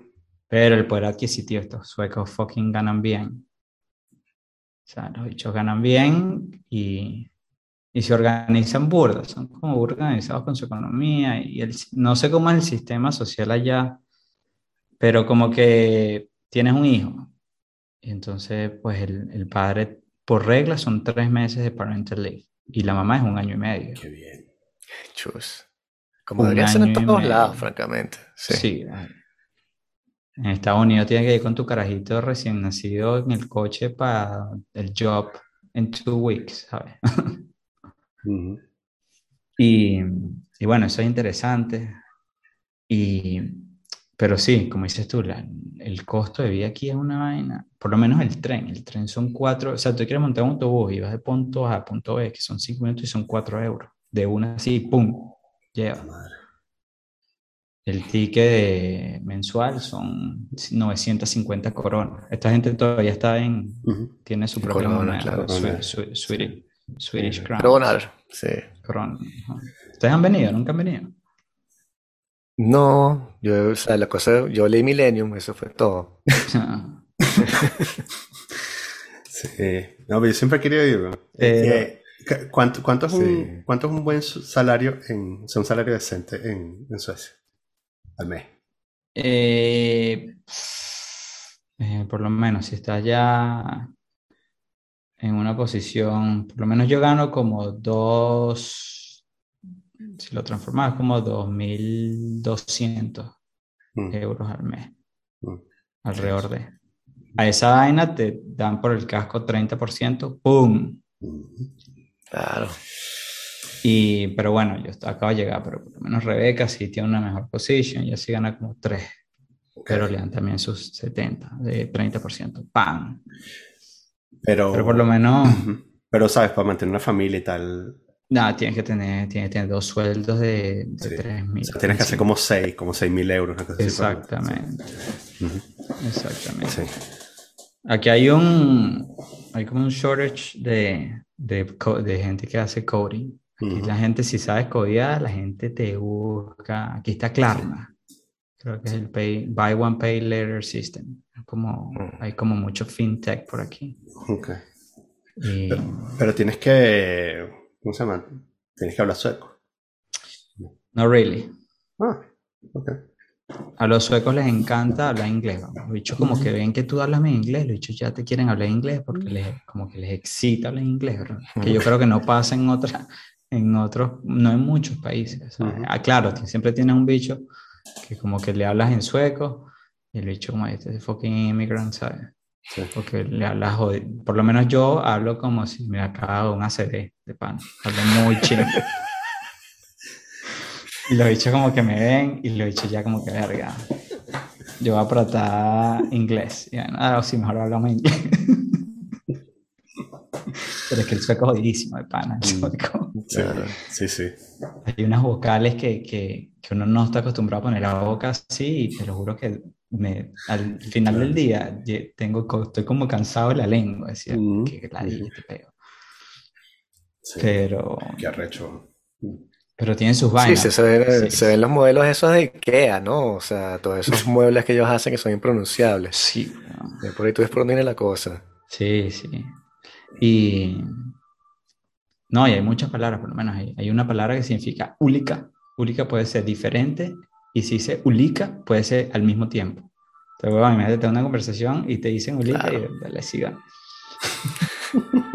Pero el poder adquisitivo, estos suecos fucking ganan bien. O sea, los bichos ganan bien y, y se organizan burdas, son como organizados con su economía y el, no sé cómo es el sistema social allá, pero como que tienes un hijo entonces pues el, el padre por regla son tres meses de parental leave y la mamá es un año y medio.
Qué bien.
Chus. Como debería ser en todos lados, francamente. Sí.
En Estados Unidos tienes que ir con tu carajito recién nacido en el coche para el job en two weeks, ¿sabes?
Ujú.
Y, y bueno, eso es interesante. Y, pero sí, como dices tú, la- el costo de vida aquí es una vaina. Por lo menos el tren. El tren son cuatro. O sea, tú quieres montar un autobús y vas de punto A a punto B, que son cinco minutos y son cuatro euros. De una así, ¡pum! Lleva. El ticket de- mensual son 950 coronas. Esta gente todavía está en,
Ujú.
tiene su propia moneda,
claro.
Coronas.
Swe- Swedish, Swedish crowns.
Kronar, sí.
Corona, ajá. ¿Ustedes han venido? ¿Nunca han venido?
No, yo, o sea, la cosa, yo leí Millennium, eso fue todo.
Sí. No, pero yo siempre he querido ir. Eh, cu- ¿cuánto, cuánto, es
Sí.
un, ¿Cuánto es un buen salario en, o sea, un salario decente en, en Suecia al mes?
Eh, eh, por lo menos, si estás ya en una posición, por lo menos yo gano como dos, si lo transformas, como 2.200
Mm.
euros al mes,
Mm.
alrededor de. A esa vaina te dan por el casco 30%, ¡pum!
Ujú.
Claro.
Y, pero bueno, yo acabo de llegar, pero por lo menos Rebeca sí tiene una mejor position, ya sí gana como 3, pero le dan también sus 70, de 30%, ¡pam!
Pero,
Pero por lo menos.
Pero, ¿sabes? Para mantener una familia y tal.
Nada, tienes que tener, tienes que tener dos sueldos de, de
Sí.
3.000.
O sea, tienes que hacer como 6, como 6 mil euros. Una cosa así para-
Exactamente, exactamente.
Sí.
Aquí hay un, hay como un shortage de, de, de gente que hace coding. Aquí la gente, si sabes codear, la gente te busca. Aquí está Klarna. Creo que es el pay, Buy One Pay Later System. Como,
Mm.
hay como mucho fintech por aquí.
Ok.
Y,
Pero tienes que. ¿Cómo se llama? Tienes que hablar sueco.
no really.
Ah, ok.
A los suecos les encanta hablar inglés. Los bichos como que ven que tú hablas en inglés, los bichos ya te quieren hablar inglés porque les, como que les excita hablar inglés, ¿verdad? Que yo creo que no pasa en otra, en otros, no en muchos países. Ah, claro, siempre tienes un bicho que como que le hablas en sueco y el bicho como este es fucking immigrant, ¿sabes? Porque le hablas jodi- Por lo menos yo hablo como si me acaba un ACD de pan. Hablo muy chino. Y los bichos como que me ven y los bichos ya como que verga. Yo voy a tratar inglés. Y bueno, ah, sí, mejor hablamos inglés. Pero es que el sueco es jodidísimo de pana. el sueco.
Sí, sí, sí.
Hay unas vocales que, que, que uno no está acostumbrado a poner la boca así y te lo juro que me, al final del día tengo, estoy como cansado de la lengua. Decía,
Ujú,
que ladilla
ujú.
este peo.
sí.
Pero,
Qué arrecho.
pero tienen sus vainas.
sí, se ven,
Sí.
se ven los modelos esos de Ikea, ¿no? O sea, todos esos muebles que ellos hacen que son impronunciables.
Sí,
por ahí tú ves por dónde viene la cosa.
sí, sí. Y no, y hay muchas palabras, por lo menos hay, hay una palabra que significa úlica. Úlica puede ser diferente y si dice ulica puede ser al mismo tiempo. Entonces, bueno, imagínate tener una conversación y te dicen ulica y le sigan.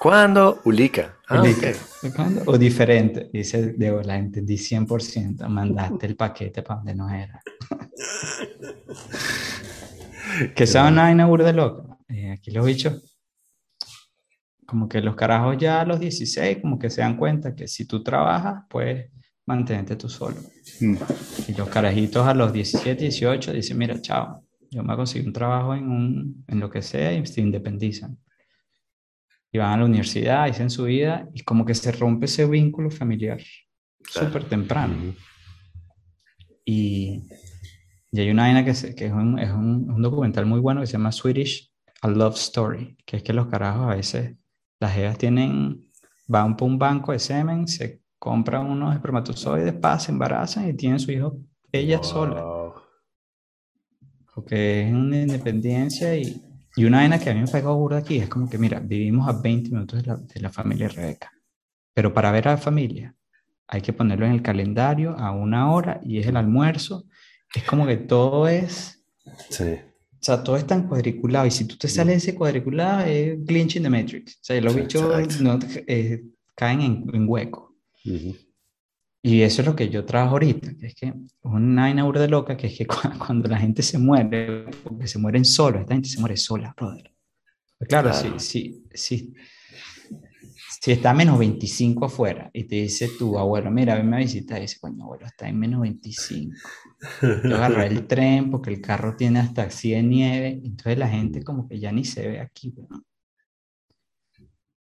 ¿Cuándo? Ulica. Ah,
Ulica.
ok.
¿Cuándo? O diferente. Dice, Diego, la entendí 100%. Mandaste el paquete para donde no era. que esa una vaina burda loca. Eh, aquí los bichos, como que los carajos ya a los 16, como que se dan cuenta que si tú trabajas, puedes mantenerte tú solo.
Mm.
Y los carajitos a los 17, 18 dicen, mira, chao, yo me consigo un trabajo en, un, en lo que sea y se independizan. Y van a la universidad, hacen su vida y como que se rompe ese vínculo familiar
Claro.
súper temprano.
Ujú.
Y, y hay una vaina que, se- que es, un, es un- un documental muy bueno que se llama Swedish A Love Story, que es que los carajos a veces, las jevas tienen, van por un banco de semen, se compran unos espermatozoides, pa, se embarazan y tienen su hijo ella sola.
Wow.
Porque es una independencia y, y una vaina que a mí me pegó burda aquí es como que, mira, vivimos a 20 minutos de la, de la familia Rebeca, pero para ver a la familia hay que ponerlo en el calendario a una hora y es el almuerzo. Es como que todo es,
Sí.
o sea, todo es tan cuadriculado y si tú te sales de ese cuadriculado es glitch in the matrix. O sea, los bichos no, eh, caen en, en hueco.
Ujú.
Y eso es lo que yo trabajo ahorita, que es que una vaina burda loca, que es que cu- cuando la gente se muere, porque se mueren solos, esta gente se muere sola, brother. Pues claro,
Claro.
Si, si, si, si está a menos 25 afuera y te dice tu abuelo, mira, venme a visitar, y dice, coño, abuelo, está en menos 25. Yo agarré el tren porque el carro tiene hasta así de nieve, entonces la gente como que ya ni se ve aquí, weón.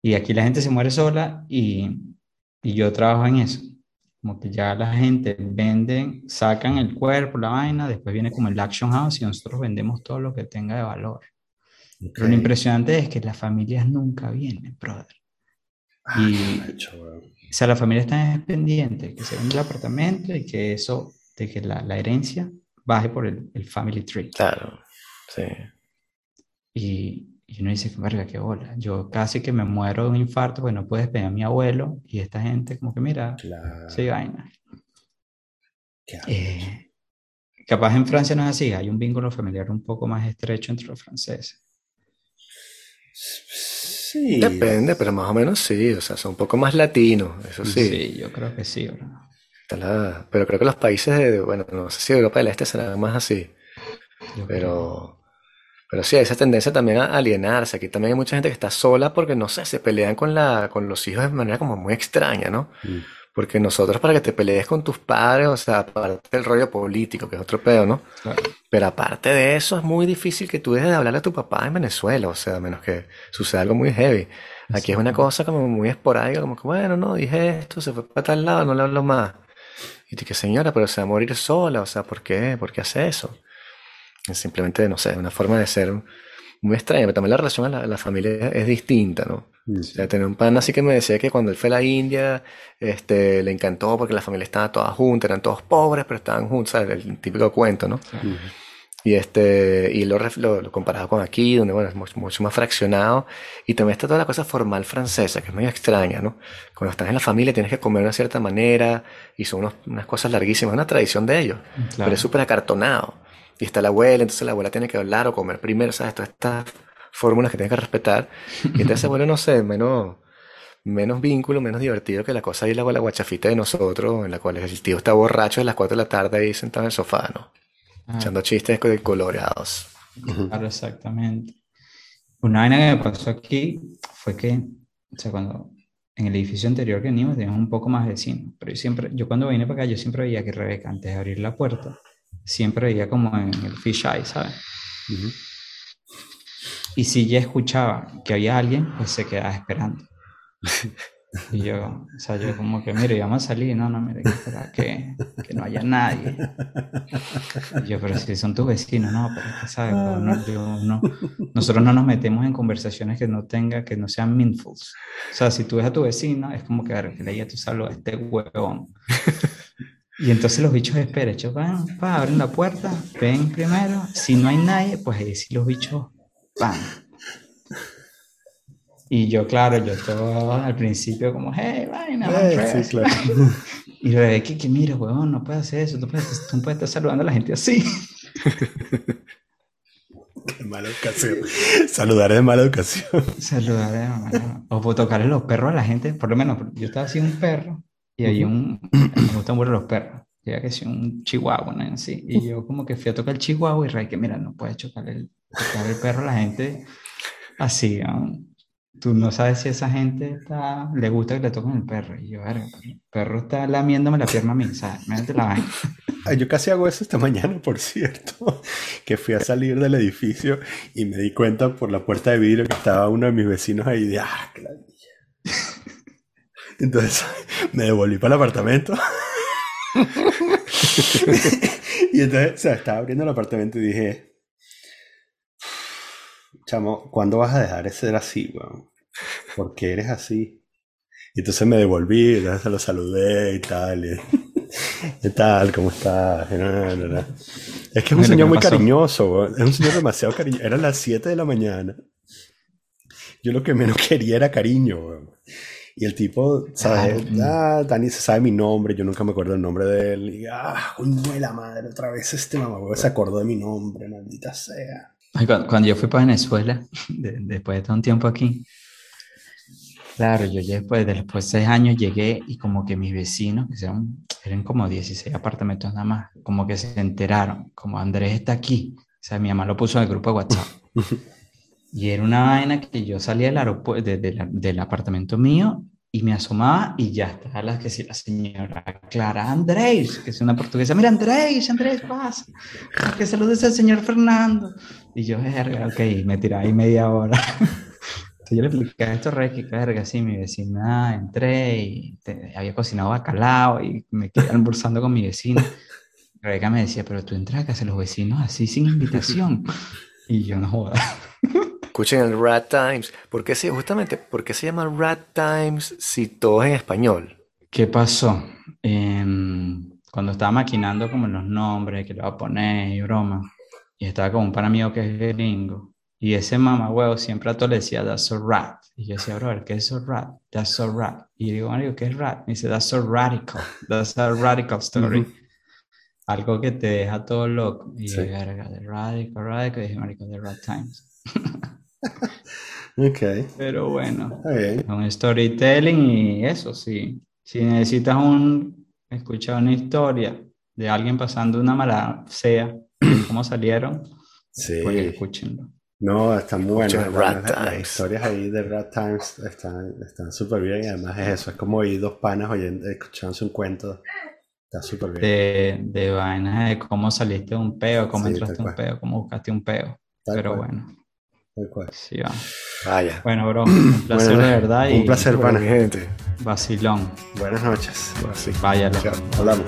Y aquí la gente se muere sola y, y yo trabajo en eso. Como que ya la gente vende, sacan el cuerpo, la vaina, después viene como el action house y nosotros vendemos todo lo que tenga de valor. Pero lo impresionante es que las familias nunca vienen, brother.
Ah,
Y, o sea, la familia está pendiente, que se venda el apartamento y que eso, de que la, la herencia baje por el, el family tree.
Claro. Sí.
Y, y uno dice, verga, qué bola. Yo casi que me muero de un infarto porque no puedo despedir a mi abuelo y esta gente como que, mira,
Claro.
sí, vaina. Eh, capaz en Francia no es así, hay un vínculo familiar un poco más estrecho entre los franceses.
Sí.
Depende, pero más o menos sí. O sea, son un poco más latinos, eso sí.
Sí, yo creo que sí, bro.
Pero creo que los países de, bueno, no sé si Europa del Este serán más así.
Yo creo.
Pero, sí, hay esa tendencia también a alienarse. Aquí también hay mucha gente que está sola porque, no sé, se pelean con la, con los hijos de manera como muy extraña, ¿no?
Mm.
Porque nosotros para que te pelees con tus padres, o sea, aparte del rollo político, que es otro pedo, ¿no?
Claro.
Pero aparte de eso, es muy difícil que tú dejes de hablarle a tu papá en Venezuela, o sea, a menos que suceda algo muy heavy. Aquí es una cosa como muy esporádica, como que, bueno, no, dije esto, se fue para tal lado, no le hablo más. Y tú que señora, pero se va a morir sola, o sea, ¿por qué? ¿Por qué hace eso? Es simplemente, no sé, una forma de ser muy extraña, pero también la relación a la, a la familia es distinta, ¿no?
Mm.
O sea, tenía un pan así que me decía que cuando él fue a la India, este, le encantó porque la familia estaba toda junta, eran todos pobres, pero estaban juntos, ¿sabes? El típico cuento, ¿no?
Mm.
Y este, y lo, lo, lo comparaba con aquí, donde bueno, es mucho, mucho más fraccionado. Y también está toda la cosa formal francesa, que es muy extraña, ¿no? Cuando estás en la familia tienes que comer de una cierta manera, y son unos- unas cosas larguísimas, una tradición de ellos. Pero
Claro.
es súper acartonado. Y está la abuela, entonces la abuela tiene que hablar o comer primero, ¿sabes? Todas estas fórmulas que tienes que respetar. Y entonces vuelve, no sé, menos, menos vínculo, menos divertido que la cosa ahí, la, la guachafita de nosotros, en la cual el tío está borracho a las 4 de la tarde ahí sentado en el sofá, ¿no?
Ah,
Echando chistes co- coloreados.
Claro, exactamente. Una vaina que me pasó aquí fue que, o sea, cuando en el edificio anterior que venimos teníamos un poco más vecinos, pero yo siempre, yo cuando vine para acá, yo siempre veía que Rebeca, antes de abrir la puerta, siempre veía como en el fish eye, ¿sabes?
Ujú.
Y si ya escuchaba que había alguien, pues se quedaba esperando. Y yo, o sea, yo como que, mire, vamos a salir, no, no, mire, que, que, no haya nadie. Y yo, pero si son tus vecinos, no, pero es que, ¿sabes? Pues, no, yo no- nosotros no nos metemos en conversaciones que no tenga, que no sean meaningful. O sea, si tú ves a tu vecino, es como que, "Verga, que le diga tu saludo a este huevón. Y entonces los bichos esperan, ellos van, pa, abren la puerta, ven primero, si no hay nadie, pues ahí sí los bichos van. Y yo, claro, yo todo al principio como, hey, vaina,
Eh,
Andrés".
sí, claro.
Y Rebeca, que mira, huevón, no puedes hacer eso, tú, puedes, tú puedes estar saludando a la gente así.
Qué mala educación. Saludar es mala educación.
Saludar a mamá, O tocarle los perros a la gente, por lo menos yo estaba así un perro y había un, me gustan mucho los perros, ya que sí, un chihuahua, ¿no? Así. Y yo como que fui a tocar el chihuahua y Rebeca, mira, no puedes chocar el, tocar el perro a la gente así, ¿no? Tú no sabes si esa gente está, le gusta que le toquen el perro. Y yo, el perro está lamiéndome la pierna a mí, ¿sabes? La vaina.
Yo casi hago eso esta mañana, por cierto, que fui a salir del edificio y me di cuenta por la puerta de vidrio que estaba uno de mis vecinos ahí de, ah, qué ladilla". Entonces me devolví para el apartamento. y entonces, o sea, estaba abriendo el apartamento y dije, chamo, ¿cuándo vas a dejar de ser así, weón? ¿Por qué eres así? Y entonces me devolví, entonces se lo saludé y tal. y- ¿Qué tal? ¿Cómo estás? No, no, no. Es que es un señor
¿qué
muy
pasó?
cariñoso, weón. es un señor demasiado cariñoso. Eran las 7 de la mañana. Yo lo que menos quería era cariño, weón. Y el tipo, ¿sabes? Ah, Dani se sabe mi nombre, yo nunca me acuerdo el nombre de él. Y, ah, coño de la madre, otra vez este mamá se acordó de mi nombre, maldita sea.
Ay, Cuando, cuando yo fui para Venezuela, de- después de todo un tiempo aquí, claro, yo ya después, después de seis años llegué y como que mis vecinos, que eran, eran como 16 apartamentos nada más, como que se enteraron, como Andrés está aquí, o sea, mi mamá lo puso en el grupo de WhatsApp. Y era una vaina que yo salía del, aeropu- de- de del apartamento mío y me asomaba y ya estaba la, que la señora Clara Andrés, que es una portuguesa. Mira, Andrés, Andrés, pasa. Que saludes al señor Fernando. Y yo, verga, ok, me tiraba ahí media hora. Entonces yo le expliqué a esto, re, que verga, sí, mi vecina, entré y te- había cocinado bacalao y me quedé almorzando con mi vecina. Rebeca me decía, pero tú entras a casa de los vecinos así sin invitación. Y yo no joda.
Escuchen el Rat Times. ¿Por qué se, justamente, ¿por qué se llama Rat Times si todo es en español?
¿Qué pasó? Em, cuando estaba maquinando como los nombres que le voy a poner y broma, y estaba con un pan amigo que es gringo, y ese mamá huevo siempre a todo le decía, that's so rat. Y yo decía, bro, ¿qué es so rat? That's so rat. Y yo digo, marico, ¿qué es rat? Me dice, that's so radical. That's a radical story.
Ujú.
Algo que te deja todo loco. Y yo,
Sí.
verga, the radical, radical. Y dije, marico, the rat times.
Ok,
Pero bueno.
bien.
Un storytelling y eso, sí. Si necesitas un, escuchar una historia de alguien pasando una mala sea, cómo salieron,
Sí.
pues escúchenlo.
No, están buenas.
Escuchen
las- las, historias ahí de Rat Times están están súper bien. Y además es eso, es como oír dos panas oyendo, escuchándose un cuento. Está súper bien.
De, de vainas de cómo saliste de un peo, cómo
Sí,
entraste un peo, cómo buscaste un peo.
Tal
Pero
cual,
bueno,
cual.
sí va.
Vaya.
Bueno, bro, un placer
Bueno,
de verdad
un
y
placer. Pana.
mi gente.
vacilón.
Buenas noches. Chao, hablamos.